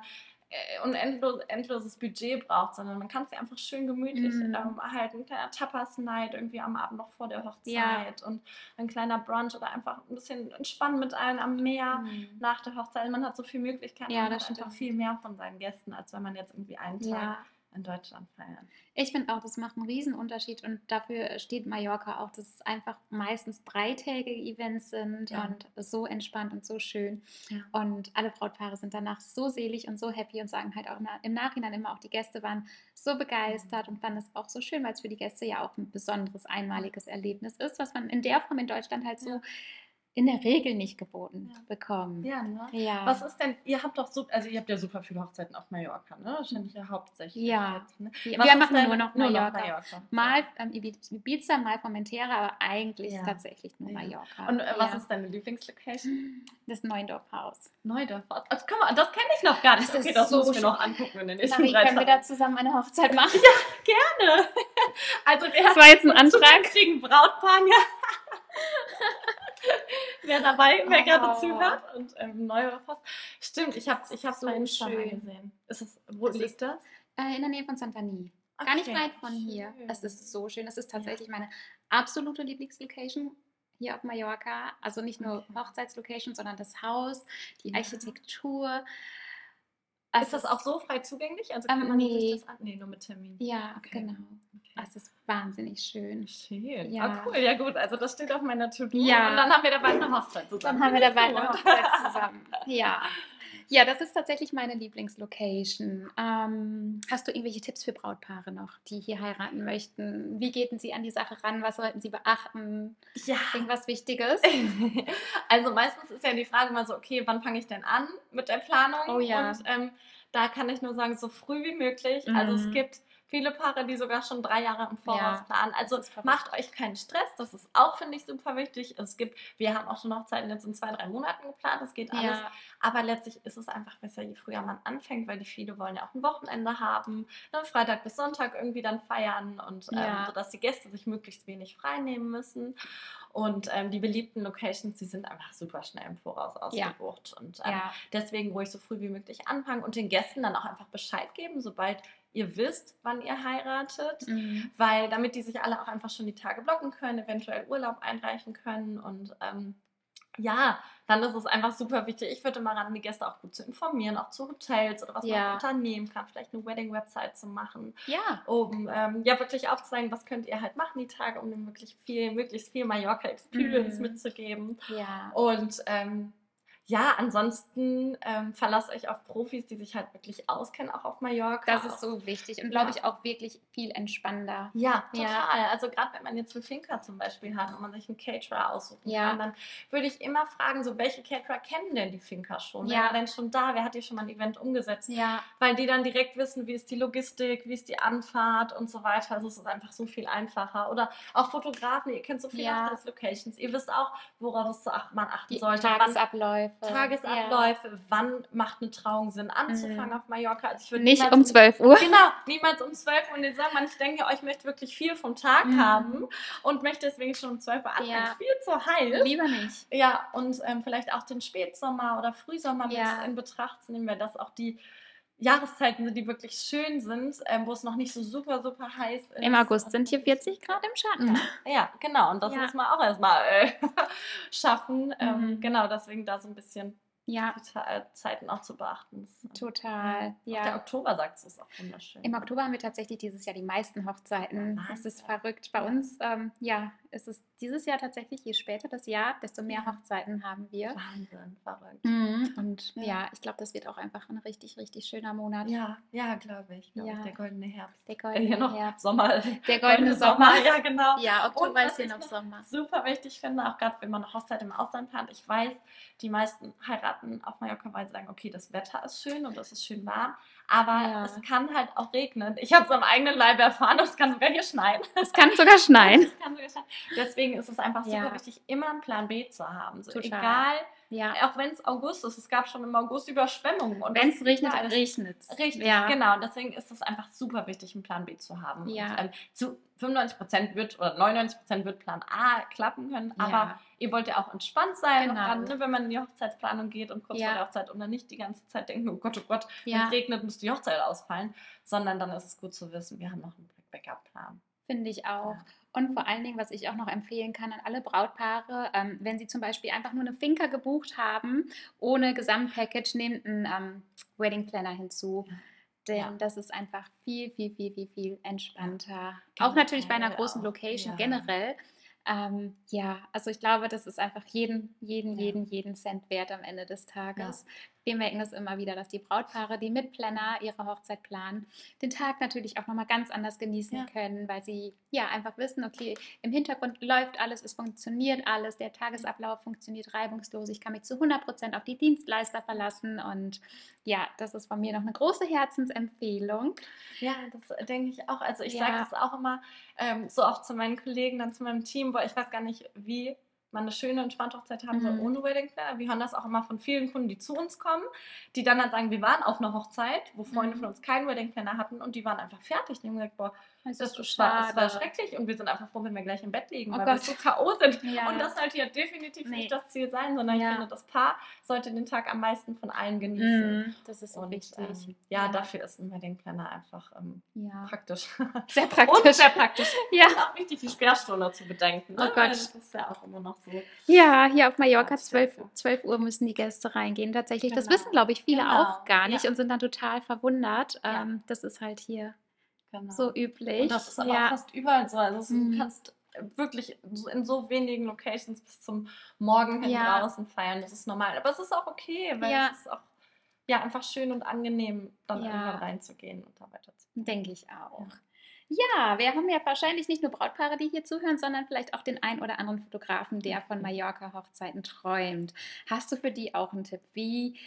äh, ein endlos, endloses Budget braucht, sondern man kann es ja einfach schön gemütlich Mhm. ähm, erhalten. Ein kleiner Tapas-Night irgendwie am Abend noch vor der Hochzeit Ja. und ein kleiner Brunch oder einfach ein bisschen entspannen mit allen am Meer Mhm. nach der Hochzeit. Man hat so viele Möglichkeiten, Ja, man das hat einfach viel mehr von seinen Gästen, als wenn man jetzt irgendwie einen Tag Ja, in Deutschland feiert. ich finde auch, das macht einen Riesenunterschied und dafür steht Mallorca auch, dass es einfach meistens dreitägige Events sind Ja. und so entspannt und so schön. Ja. Und alle Brautpaare sind danach so selig und so happy und sagen halt auch im Nachhinein immer auch, die Gäste waren so begeistert und fanden es auch so schön, weil es für die Gäste ja auch ein besonderes, einmaliges Erlebnis ist, was man in der Form in Deutschland halt so Ja. In der Regel nicht geboten Ja. bekommt. Ja, ne? Ja. Was ist denn, ihr habt doch so, also ihr habt ja super viele Hochzeiten auf Mallorca, ne? Wahrscheinlich ja hauptsächlich. Ja. Jetzt, ne? wir wir machen denn- nur noch Mallorca. Mallorca. Mal ähm, Ibiza, mal Formentera, aber eigentlich Ja. tatsächlich nur Ja. Mallorca. Und äh, was Ja. ist deine Lieblingslocation? Das Neundorfhaus. Neudorf. Ach, guck mal, das kenne ich noch gar nicht. Das ist okay, das so müssen wir noch angucken in den nächsten drei können wir Tagen. da zusammen eine Hochzeit machen? Gerne. Also wer Das war jetzt ein Antrag. kriegen Brautpaar, ja. wer dabei, wer Oh. gerade zuhört und ähm, Neudorf. Stimmt, ich habe ich hab's So schön. gesehen. Ist es, wo Das liegt das? Äh, in der Nähe von Santani. Gar nicht Okay, weit von hier. schön. Es ist so schön. Es ist tatsächlich meine absolute Lieblingslocation hier auf Mallorca. Also nicht nur Okay. Hochzeitslocation, sondern das Haus, die Ja. Architektur. Ist das auch so frei zugänglich? Also kann Ähm, man nee. sich das an? Nee, nur mit Termin. Ja, Okay. genau. Okay. Es ist wahnsinnig schön. Schön. Ja. Ah, cool, ja gut. Also das steht auf meiner To-Do. Ja. Und dann haben wir dabei eine Hochzeit zusammen. Dann haben wir dabei eine. Hochzeit zusammen. Ja. Ja, das ist tatsächlich meine Lieblingslocation. Ähm, hast du irgendwelche Tipps für Brautpaare noch, die hier heiraten möchten? Wie gehen sie an die Sache ran? Was sollten sie beachten? Ja. Irgendwas Wichtiges? Also meistens ist ja die Frage mal so, okay, wann fange ich denn an mit der Planung? Oh ja. Und ähm, da kann ich nur sagen, so früh wie möglich. Also es Mhm. gibt viele Paare, die sogar schon drei Jahre im Voraus Ja, planen. Also macht euch keinen Stress. Das ist auch, finde ich, super wichtig. Es gibt, wir haben auch schon Hochzeiten jetzt in zwei, drei Monaten geplant. Das geht alles. Ja, Aber letztlich ist es einfach besser, je früher man anfängt, weil die viele wollen ja auch ein Wochenende haben, ne, Freitag bis Sonntag irgendwie dann feiern und ähm, Ja. sodass die Gäste sich möglichst wenig frei nehmen müssen. Und ähm, die beliebten Locations, die sind einfach super schnell im Voraus ausgebucht. Und ähm, ja, deswegen ruhig so früh wie möglich anfangen und den Gästen dann auch einfach Bescheid geben, sobald ihr wisst, wann ihr heiratet. mhm. Weil damit die sich alle auch einfach schon die Tage blocken können, eventuell Urlaub einreichen können und ähm, ja, dann ist es einfach super wichtig. Ich würde mal raten, die Gäste auch gut zu informieren, auch zu Hotels oder was man Ja. unternehmen kann, vielleicht eine Wedding-Website zu machen, ja, um ähm, ja wirklich aufzuzeigen, was könnt ihr halt machen die Tage, um dem wirklich viel, möglichst viel Mallorca-Experience Mhm. mitzugeben. ja. Und ähm, ja, ansonsten ähm, verlasst euch auf Profis, die sich halt wirklich auskennen, auch auf Mallorca. Das ist so wichtig und glaube Ja. ich auch wirklich viel entspannender. Ja, Ja. total. Also gerade wenn man jetzt eine Finca zum Beispiel hat und man sich einen Caterer aussuchen Ja. kann, dann würde ich immer fragen, so welche Caterer kennen denn die Finca schon? Wer Ja. war denn schon da? Wer hat hier schon mal ein Event umgesetzt? Ja, Weil die dann direkt wissen, wie ist die Logistik, wie ist die Anfahrt und so weiter. Also es ist einfach so viel einfacher. Oder auch Fotografen, ihr kennt so viele Ja. Hochzeitslocations. Ihr wisst auch, worauf es man achten die sollte. Wann- Tagesabläufe. Tagesabläufe, wann macht eine Trauung Sinn anzufangen Mhm. auf Mallorca? Also ich würde Nicht um 12 Uhr. Genau, niemals um 12 Uhr in den Sommer. Ich denke, euch möchte wirklich viel vom Tag Mhm. haben und möchte deswegen schon um 12 Uhr anfangen. Ja. Viel zu heiß. Lieber nicht. Ja, und ähm, vielleicht auch den Spätsommer oder Frühsommer Ja. in Betracht zu nehmen, weil das auch die Jahreszeiten sind, die wirklich schön sind, ähm, wo es noch nicht so super, super heiß ist. Im August sind hier 40 Grad im Schatten. Ja, ja genau. Und das Ja. muss man auch erstmal äh, schaffen. Ähm, Mhm. genau, deswegen da so ein bisschen Ja, Zeiten auch zu beachten. Total. Auch der Ja. Oktober sagt es, auch wunderschön. Im Oktober haben wir tatsächlich dieses Jahr die meisten Hochzeiten. Das ist Wahnsinn. verrückt. Bei Ja. uns, ähm, ja, ist es dieses Jahr tatsächlich, je später das Jahr, desto mehr. Hochzeiten haben wir. Wahnsinn, verrückt. Mhm. Und ja, Ja. ich glaube, das wird auch einfach ein richtig, richtig schöner Monat. Ja, ja, glaube ich. Glaub Ja. ich. Der goldene Herbst. Der goldene noch Herbst. Sommer. Der goldene Sommer. Ja, genau. Ja, Oktober ist hier noch Sommer. super wichtig finde, auch gerade wenn man eine Hochzeit im Ausland plant. Ich weiß, die meisten heiraten auf Mallorca, weil sie sagen, okay, das Wetter ist schön und es ist schön warm, aber Ja. es kann halt auch regnen. Ich habe es am eigenen Leib erfahren und es kann sogar hier schneien. Es kann sogar schneien. Kann sogar schneien. Deswegen ist es einfach super Ja. wichtig, immer einen Plan B zu haben. So, Total. egal, Ja. auch wenn es August ist, es gab schon im August Überschwemmungen. und Wenn es regnet, ja, regnet es. Richtig, ja. genau. Und deswegen ist es einfach super wichtig, einen Plan B zu haben. Ja. Und, ähm, zu 95% wird oder 99% wird Plan A klappen können, aber Ja. ihr wollt ja auch entspannt sein, Genau. dann, ne, wenn man in die Hochzeitsplanung geht und kurz vor der Hochzeit und dann nicht die ganze Zeit denken, oh Gott, oh Gott, wenn es regnet, muss die Hochzeit ausfallen, sondern dann ist es gut zu wissen, wir haben noch einen Backup-Plan. Finde ich auch. Und vor allen Dingen, was ich auch noch empfehlen kann an alle Brautpaare, ähm, wenn sie zum Beispiel einfach nur eine Finca gebucht haben, ohne Gesamtpackage, nehmt einen ähm, Wedding Planner hinzu. Denn Ja. das ist einfach viel, viel, viel, viel, viel entspannter. Generell auch natürlich bei einer großen Location ja. generell. Ähm, ja, also ich glaube, das ist einfach jeden, jeden, Ja. jeden, jeden Cent wert am Ende des Tages. Wir merken das immer wieder, dass die Brautpaare, die mit Planner ihre Hochzeit planen, den Tag natürlich auch nochmal ganz anders genießen Ja. können, weil sie ja einfach wissen, okay, im Hintergrund läuft alles, es funktioniert alles, der Tagesablauf funktioniert reibungslos, ich kann mich zu 100% auf die Dienstleister verlassen und ja, das ist von mir noch eine große Herzensempfehlung. Ja, das denke ich auch. Also ich Ja. sage das auch immer ähm, so auch zu meinen Kollegen, dann zu meinem Team, weil ich weiß gar nicht, wie man eine schöne entspannte Hochzeit haben soll Mhm. ohne Wedding Planner. Wir hören das auch immer von vielen Kunden, die zu uns kommen, die dann halt sagen, wir waren auf einer Hochzeit, wo Freunde Mhm. von uns keinen Wedding Planner hatten und die waren einfach fertig. Die haben gesagt, boah, Das, das, ist war, das war schrecklich und wir sind einfach froh, wenn wir gleich im Bett liegen, Oh weil Gott. wir so K.O. sind. Ja. Und das sollte ja definitiv Nee. nicht das Ziel sein, sondern Ja. ich finde, das Paar sollte den Tag am meisten von allen genießen. Mhm, das ist so Und wichtig. ähm, ja, dafür ist ein Wedding Planner einfach ähm, ja. praktisch. Sehr Und praktisch. sehr praktisch. Ja. Und auch wichtig, die Sperrstunde zu bedenken. Ne? Oh Gott. Das ist ja auch immer noch so. Ja, hier auf Mallorca, Ja, 12, sehr 12 Uhr müssen die Gäste reingehen. Tatsächlich, das Genau. wissen, glaube ich, viele Genau, auch gar nicht ja. und sind dann total verwundert. Ja. Ähm, das ist halt hier Genau. so üblich. Und das ist aber ja. fast überall so. Also es- Mhm. du kannst wirklich in so wenigen Locations bis zum Morgen hin Ja. draußen feiern. Das ist normal. Aber es ist auch okay, weil Ja. es ist auch ja, einfach schön und angenehm, dann Ja. irgendwann reinzugehen und da weiterzumachen. Denke ich auch. Ja, wir haben ja wahrscheinlich nicht nur Brautpaare, die hier zuhören, sondern vielleicht auch den ein oder anderen Fotografen, der von Mallorca-Hochzeiten träumt. Hast du für die auch einen Tipp? Wie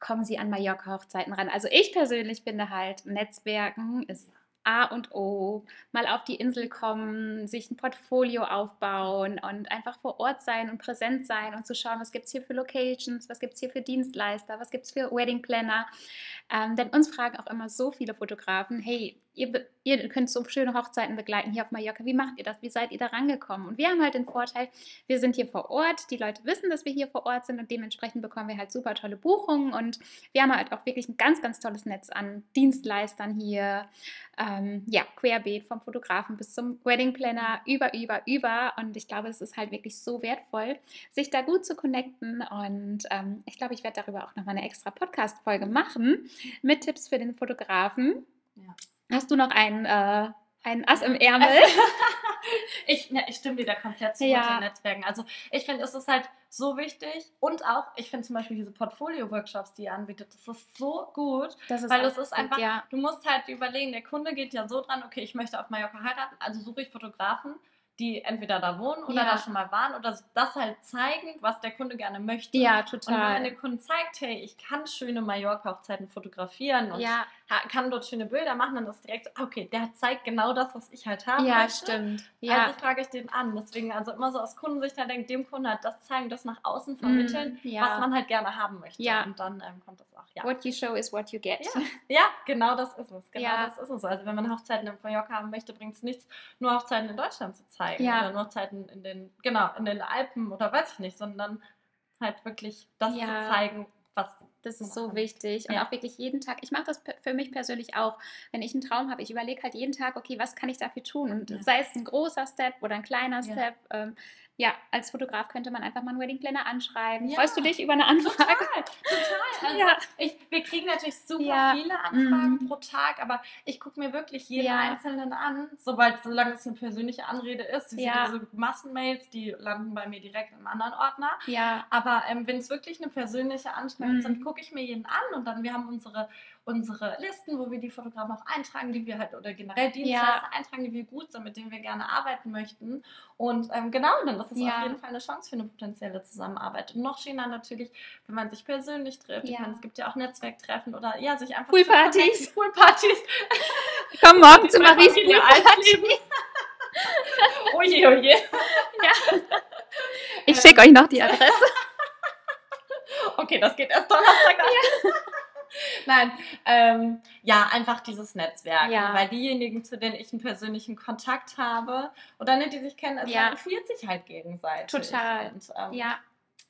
kommen sie an Mallorca-Hochzeiten ran? Also ich persönlich finde halt, Netzwerken ist A und O. Mal auf die Insel kommen, sich ein Portfolio aufbauen und einfach vor Ort sein und präsent sein und zu schauen, was gibt es hier für Locations, was gibt es hier für Dienstleister, was gibt es für Wedding Planner. Ähm, denn uns fragen auch immer so viele Fotografen, hey, ihr, ihr könnt so schöne Hochzeiten begleiten hier auf Mallorca. Wie macht ihr das? Wie seid ihr da rangekommen? Und wir haben halt den Vorteil, wir sind hier vor Ort. Die Leute wissen, dass wir hier vor Ort sind und dementsprechend bekommen wir halt super tolle Buchungen. Und wir haben halt auch wirklich ein ganz, ganz tolles Netz an Dienstleistern hier. Ähm, ja, querbeet vom Fotografen bis zum Wedding Planner, über, über, über. Und ich glaube, es ist halt wirklich so wertvoll, sich da gut zu connecten. Und ähm, ich glaube, ich werde darüber auch nochmal eine extra Podcast-Folge machen mit Tipps für den Fotografen. Ja. Hast du noch einen, äh, einen Ass im Ärmel? Ich, ne, ich stimme dir da komplett zu Ja. den Netzwerken. Also ich finde, es ist halt so wichtig und auch, ich finde zum Beispiel diese Portfolio-Workshops, die ihr anbietet, das ist so gut, Das weil es ist gut, einfach, ja. du musst halt überlegen, der Kunde geht ja so dran, okay, ich möchte auf Mallorca heiraten, also suche ich Fotografen, die entweder da wohnen oder Ja. da schon mal waren oder das halt zeigen, was der Kunde gerne möchte. Ja, Und wenn total. der Kunde zeigt, hey, ich kann schöne Mallorca-Hochzeiten fotografieren und Ja, kann dort schöne Bilder machen, dann ist direkt, so, okay, der zeigt genau das, was ich halt haben ja möchte. stimmt. Ja. Also frage ich den an. Deswegen, also immer so aus Kundensicht, da denkt, dem Kunden halt das zeigen, das nach außen vermitteln, Mm, ja. was man halt gerne haben möchte. Ja. Und dann ähm, kommt das auch, ja. What you show is what you get. Ja, ja, genau das ist es. Genau das ist es. Also wenn man Hochzeiten in Mallorca haben möchte, bringt es nichts, nur Hochzeiten in Deutschland zu zeigen. Oder nur Hochzeiten in den, genau, in den Alpen oder weiß ich nicht, sondern halt wirklich das zu zeigen, was Das ist so wichtig. Und Ja. auch wirklich jeden Tag. Ich mache das für mich persönlich auch. Wenn ich einen Traum habe, ich überlege halt jeden Tag, okay, was kann ich dafür tun? Und Ja. sei es ein großer Step oder ein kleiner. Step. Ähm, ja, als Fotograf könnte man einfach mal einen Wedding Planner anschreiben. Ja. Freust du dich über eine Anfrage? Total, total. Also Ja. ich, wir kriegen natürlich super Ja. viele Anfragen Mhm. pro Tag, aber ich gucke mir wirklich jeden Ja. einzelnen an, sobald, solange es eine persönliche Anrede ist. Diese, Ja. diese Massenmails, die landen bei mir direkt im anderen Ordner. Ja, Aber ähm, wenn es wirklich eine persönliche Anschrift Mhm. sind, gucke ich mir jeden an und dann wir haben unsere, unsere Listen, wo wir die Fotografen auch eintragen, die wir halt oder generell Dienstleister eintragen, die wir gut sind, mit denen wir gerne arbeiten möchten. Und ähm, genau, dann ist es Ja. auf jeden Fall eine Chance für eine potenzielle Zusammenarbeit. Und noch schöner natürlich, wenn man sich persönlich trifft. Ich Ja. meine, es gibt ja auch Netzwerktreffen oder ja, sich einfach Poolpartys. Poolpartys. komm morgen zu Mit der Maries Familie Poolparty. Oje, oje. Ich schicke euch noch die Adresse. Okay, das geht erst Donnerstag an. Nein, ähm, ja, einfach dieses Netzwerk. Ja. Weil diejenigen, zu denen ich einen persönlichen Kontakt habe oder nicht, die sich kennen, es Ja. empfiehlt sich halt gegenseitig. Total. Und, ähm, Ja,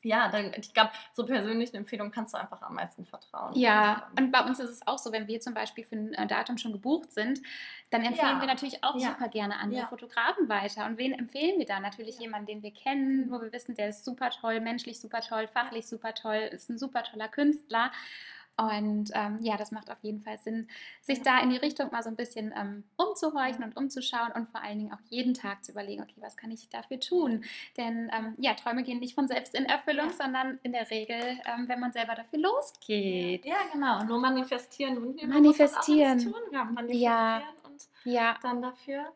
ja, dann, ich glaube, so persönlichen Empfehlungen kannst du einfach am meisten vertrauen. Ja, Und, ähm, und bei uns ist es auch so, wenn wir zum Beispiel für ein äh, Datum schon gebucht sind, dann empfehlen Ja. wir natürlich auch Ja. super gerne andere Ja. Fotografen weiter. Und wen empfehlen wir da? Natürlich jemanden, den wir kennen, wo wir wissen, der ist super toll, menschlich super toll, fachlich super toll, ist ein super toller Künstler. Und ähm, ja, das macht auf jeden Fall Sinn, sich da in die Richtung mal so ein bisschen ähm, umzuhorchen und umzuschauen und vor allen Dingen auch jeden Tag zu überlegen, okay, was kann ich dafür tun? Denn ähm, ja, Träume gehen nicht von selbst in Erfüllung, Ja. sondern in der Regel, ähm, wenn man selber dafür losgeht. ja, genau. Nur manifestieren und man Manifestieren. Muss das auch tun. Ja, manifestieren Ja. und Ja, dann dafür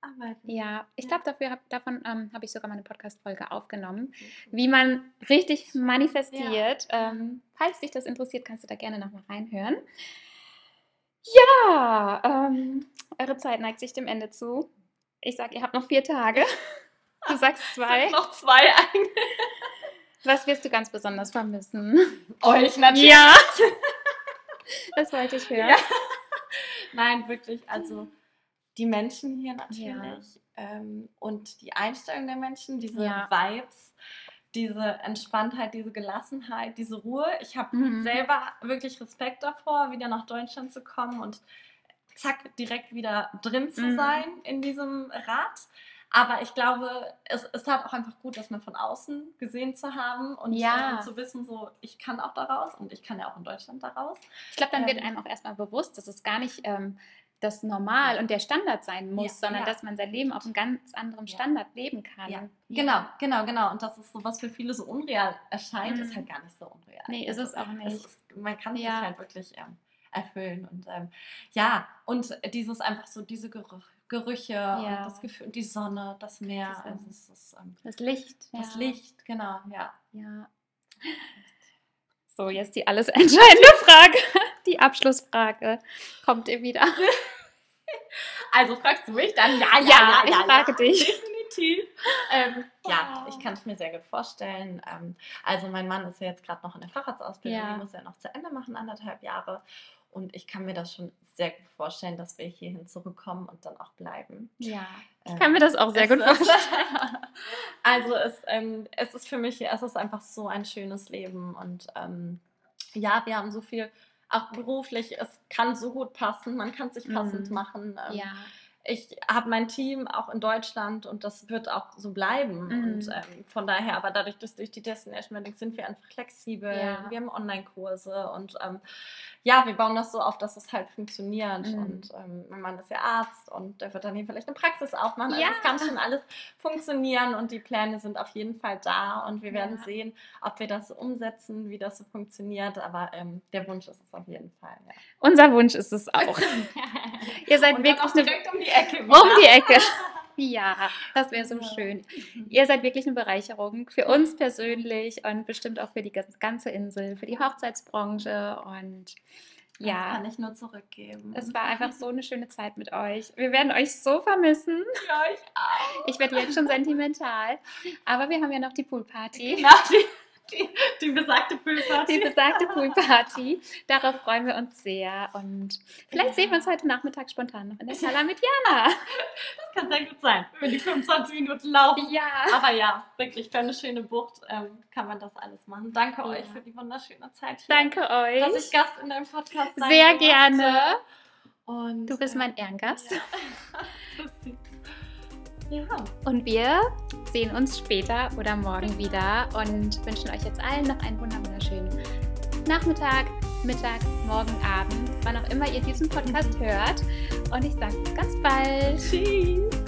arbeiten. ja. Ich Ja. glaube, hab, davon ähm, habe ich sogar mal eine Podcast-Folge aufgenommen, wie man richtig manifestiert. Ähm, falls dich das interessiert, kannst du da gerne nochmal reinhören. Ja, ähm, eure Zeit neigt sich dem Ende zu. Ich sage, ihr habt noch vier Tage. Du sagst zwei. Sind noch zwei eigentlich. Was wirst du ganz besonders vermissen? Euch natürlich. Ja. Das wollte ich hören. Ja. Nein, wirklich. Also die Menschen hier natürlich ähm, und die Einstellung der Menschen, diese Ja. Vibes, diese Entspanntheit, diese Gelassenheit, diese Ruhe. Ich habe Mhm. selber wirklich Respekt davor, wieder nach Deutschland zu kommen und zack, direkt wieder drin zu Mhm. sein in diesem Rad. Aber ich glaube, es ist halt auch einfach gut, das mal von außen gesehen zu haben und Ja. äh, zu wissen, so, ich kann auch daraus und ich kann ja auch in Deutschland daraus. Ich glaube, dann wird Ähm. einem auch erstmal bewusst, dass es gar nicht ähm, das Normal und der Standard sein muss, Ja, sondern ja. dass man sein Leben auf einem ganz anderen Ja. Standard leben kann. Ja, genau, genau, genau. Und das ist so, was für viele so unreal erscheint, Mhm. ist halt gar nicht so unreal. Nee, ist es auch nicht. ist, man kann Ja. sich halt wirklich ähm, erfüllen. Und ähm, ja, und dieses einfach so, diese Gerü Gerüche Ja. und das Gefühl, die Sonne, das Meer, Das, also es ist, ähm, Das Licht. das ja. Licht, genau, ja. Ja. So, jetzt die alles entscheidende Frage. Die Abschlussfrage. Kommt ihr wieder? Also fragst du mich dann? Ja, Ja, ich frage dich. Definitiv. Ähm, ja, Wow. ich kann es mir sehr gut vorstellen. Ähm, also mein Mann ist ja jetzt gerade noch in der Facharztausbildung, Ja. die muss er noch zu Ende machen, anderthalb Jahre. Und ich kann mir das schon sehr gut vorstellen, dass wir hierhin zurückkommen und dann auch bleiben. Ja. Ich Ähm, kann mir das auch sehr gut vorstellen. Also es, ähm, es ist für mich, es ist einfach so ein schönes Leben und ähm, ja, wir haben so viel, auch beruflich, es kann so gut passen, man kann sich passend Mhm. machen. Ähm, Ja. Ich habe mein Team auch in Deutschland und das wird auch so bleiben. Mhm. Und ähm, von daher, aber dadurch, dass durch die Destination Weddings sind wir einfach flexibel. Ja. Wir haben Online-Kurse und ähm, ja, wir bauen das so auf, dass es halt funktioniert. Mhm. Und ähm, mein Mann ist ja Arzt und der wird dann hier vielleicht eine Praxis aufmachen. Also Ja. es kann schon alles funktionieren und die Pläne sind auf jeden Fall da und wir werden Ja. sehen, ob wir das so umsetzen, wie das so funktioniert. Aber ähm, der Wunsch ist es auf jeden Fall. Unser Wunsch ist es auch. Ihr seid wirklich direkt um die Ecke. Um wieder. die Ecke. Ja, das wäre so Ja. schön. Ihr seid wirklich eine Bereicherung für uns persönlich und bestimmt auch für die ganz- ganze Insel, für die Hochzeitsbranche und Das ja. kann ich nur zurückgeben. Es war einfach so eine schöne Zeit mit euch. Wir werden euch so vermissen. Ja, ich auch. Ich werde jetzt schon sentimental. Aber wir haben ja noch die Poolparty. Genau, die, die, besagte Poolparty. Die besagte Poolparty. Darauf freuen wir uns sehr. Und vielleicht Ja. sehen wir uns heute Nachmittag spontan noch in der Sala mit Jana. Das kann sehr gut sein, wenn die 25 Minuten laufen. Ja. Aber ja, wirklich für eine schöne Bucht ähm, kann man das alles machen. Danke Ja. euch für die wunderschöne Zeit hier. Danke euch. Dass ich Gast in deinem Podcast sein Sehr gerne. Und, Du bist äh, mein Ehrengast. Ja. Ja. Und wir sehen uns später oder morgen wieder und wünschen euch jetzt allen noch einen wunderschönen Nachmittag, Mittag, Morgen, Abend, wann auch immer ihr diesen Podcast hört. Und ich sage bis ganz bald. Tschüss.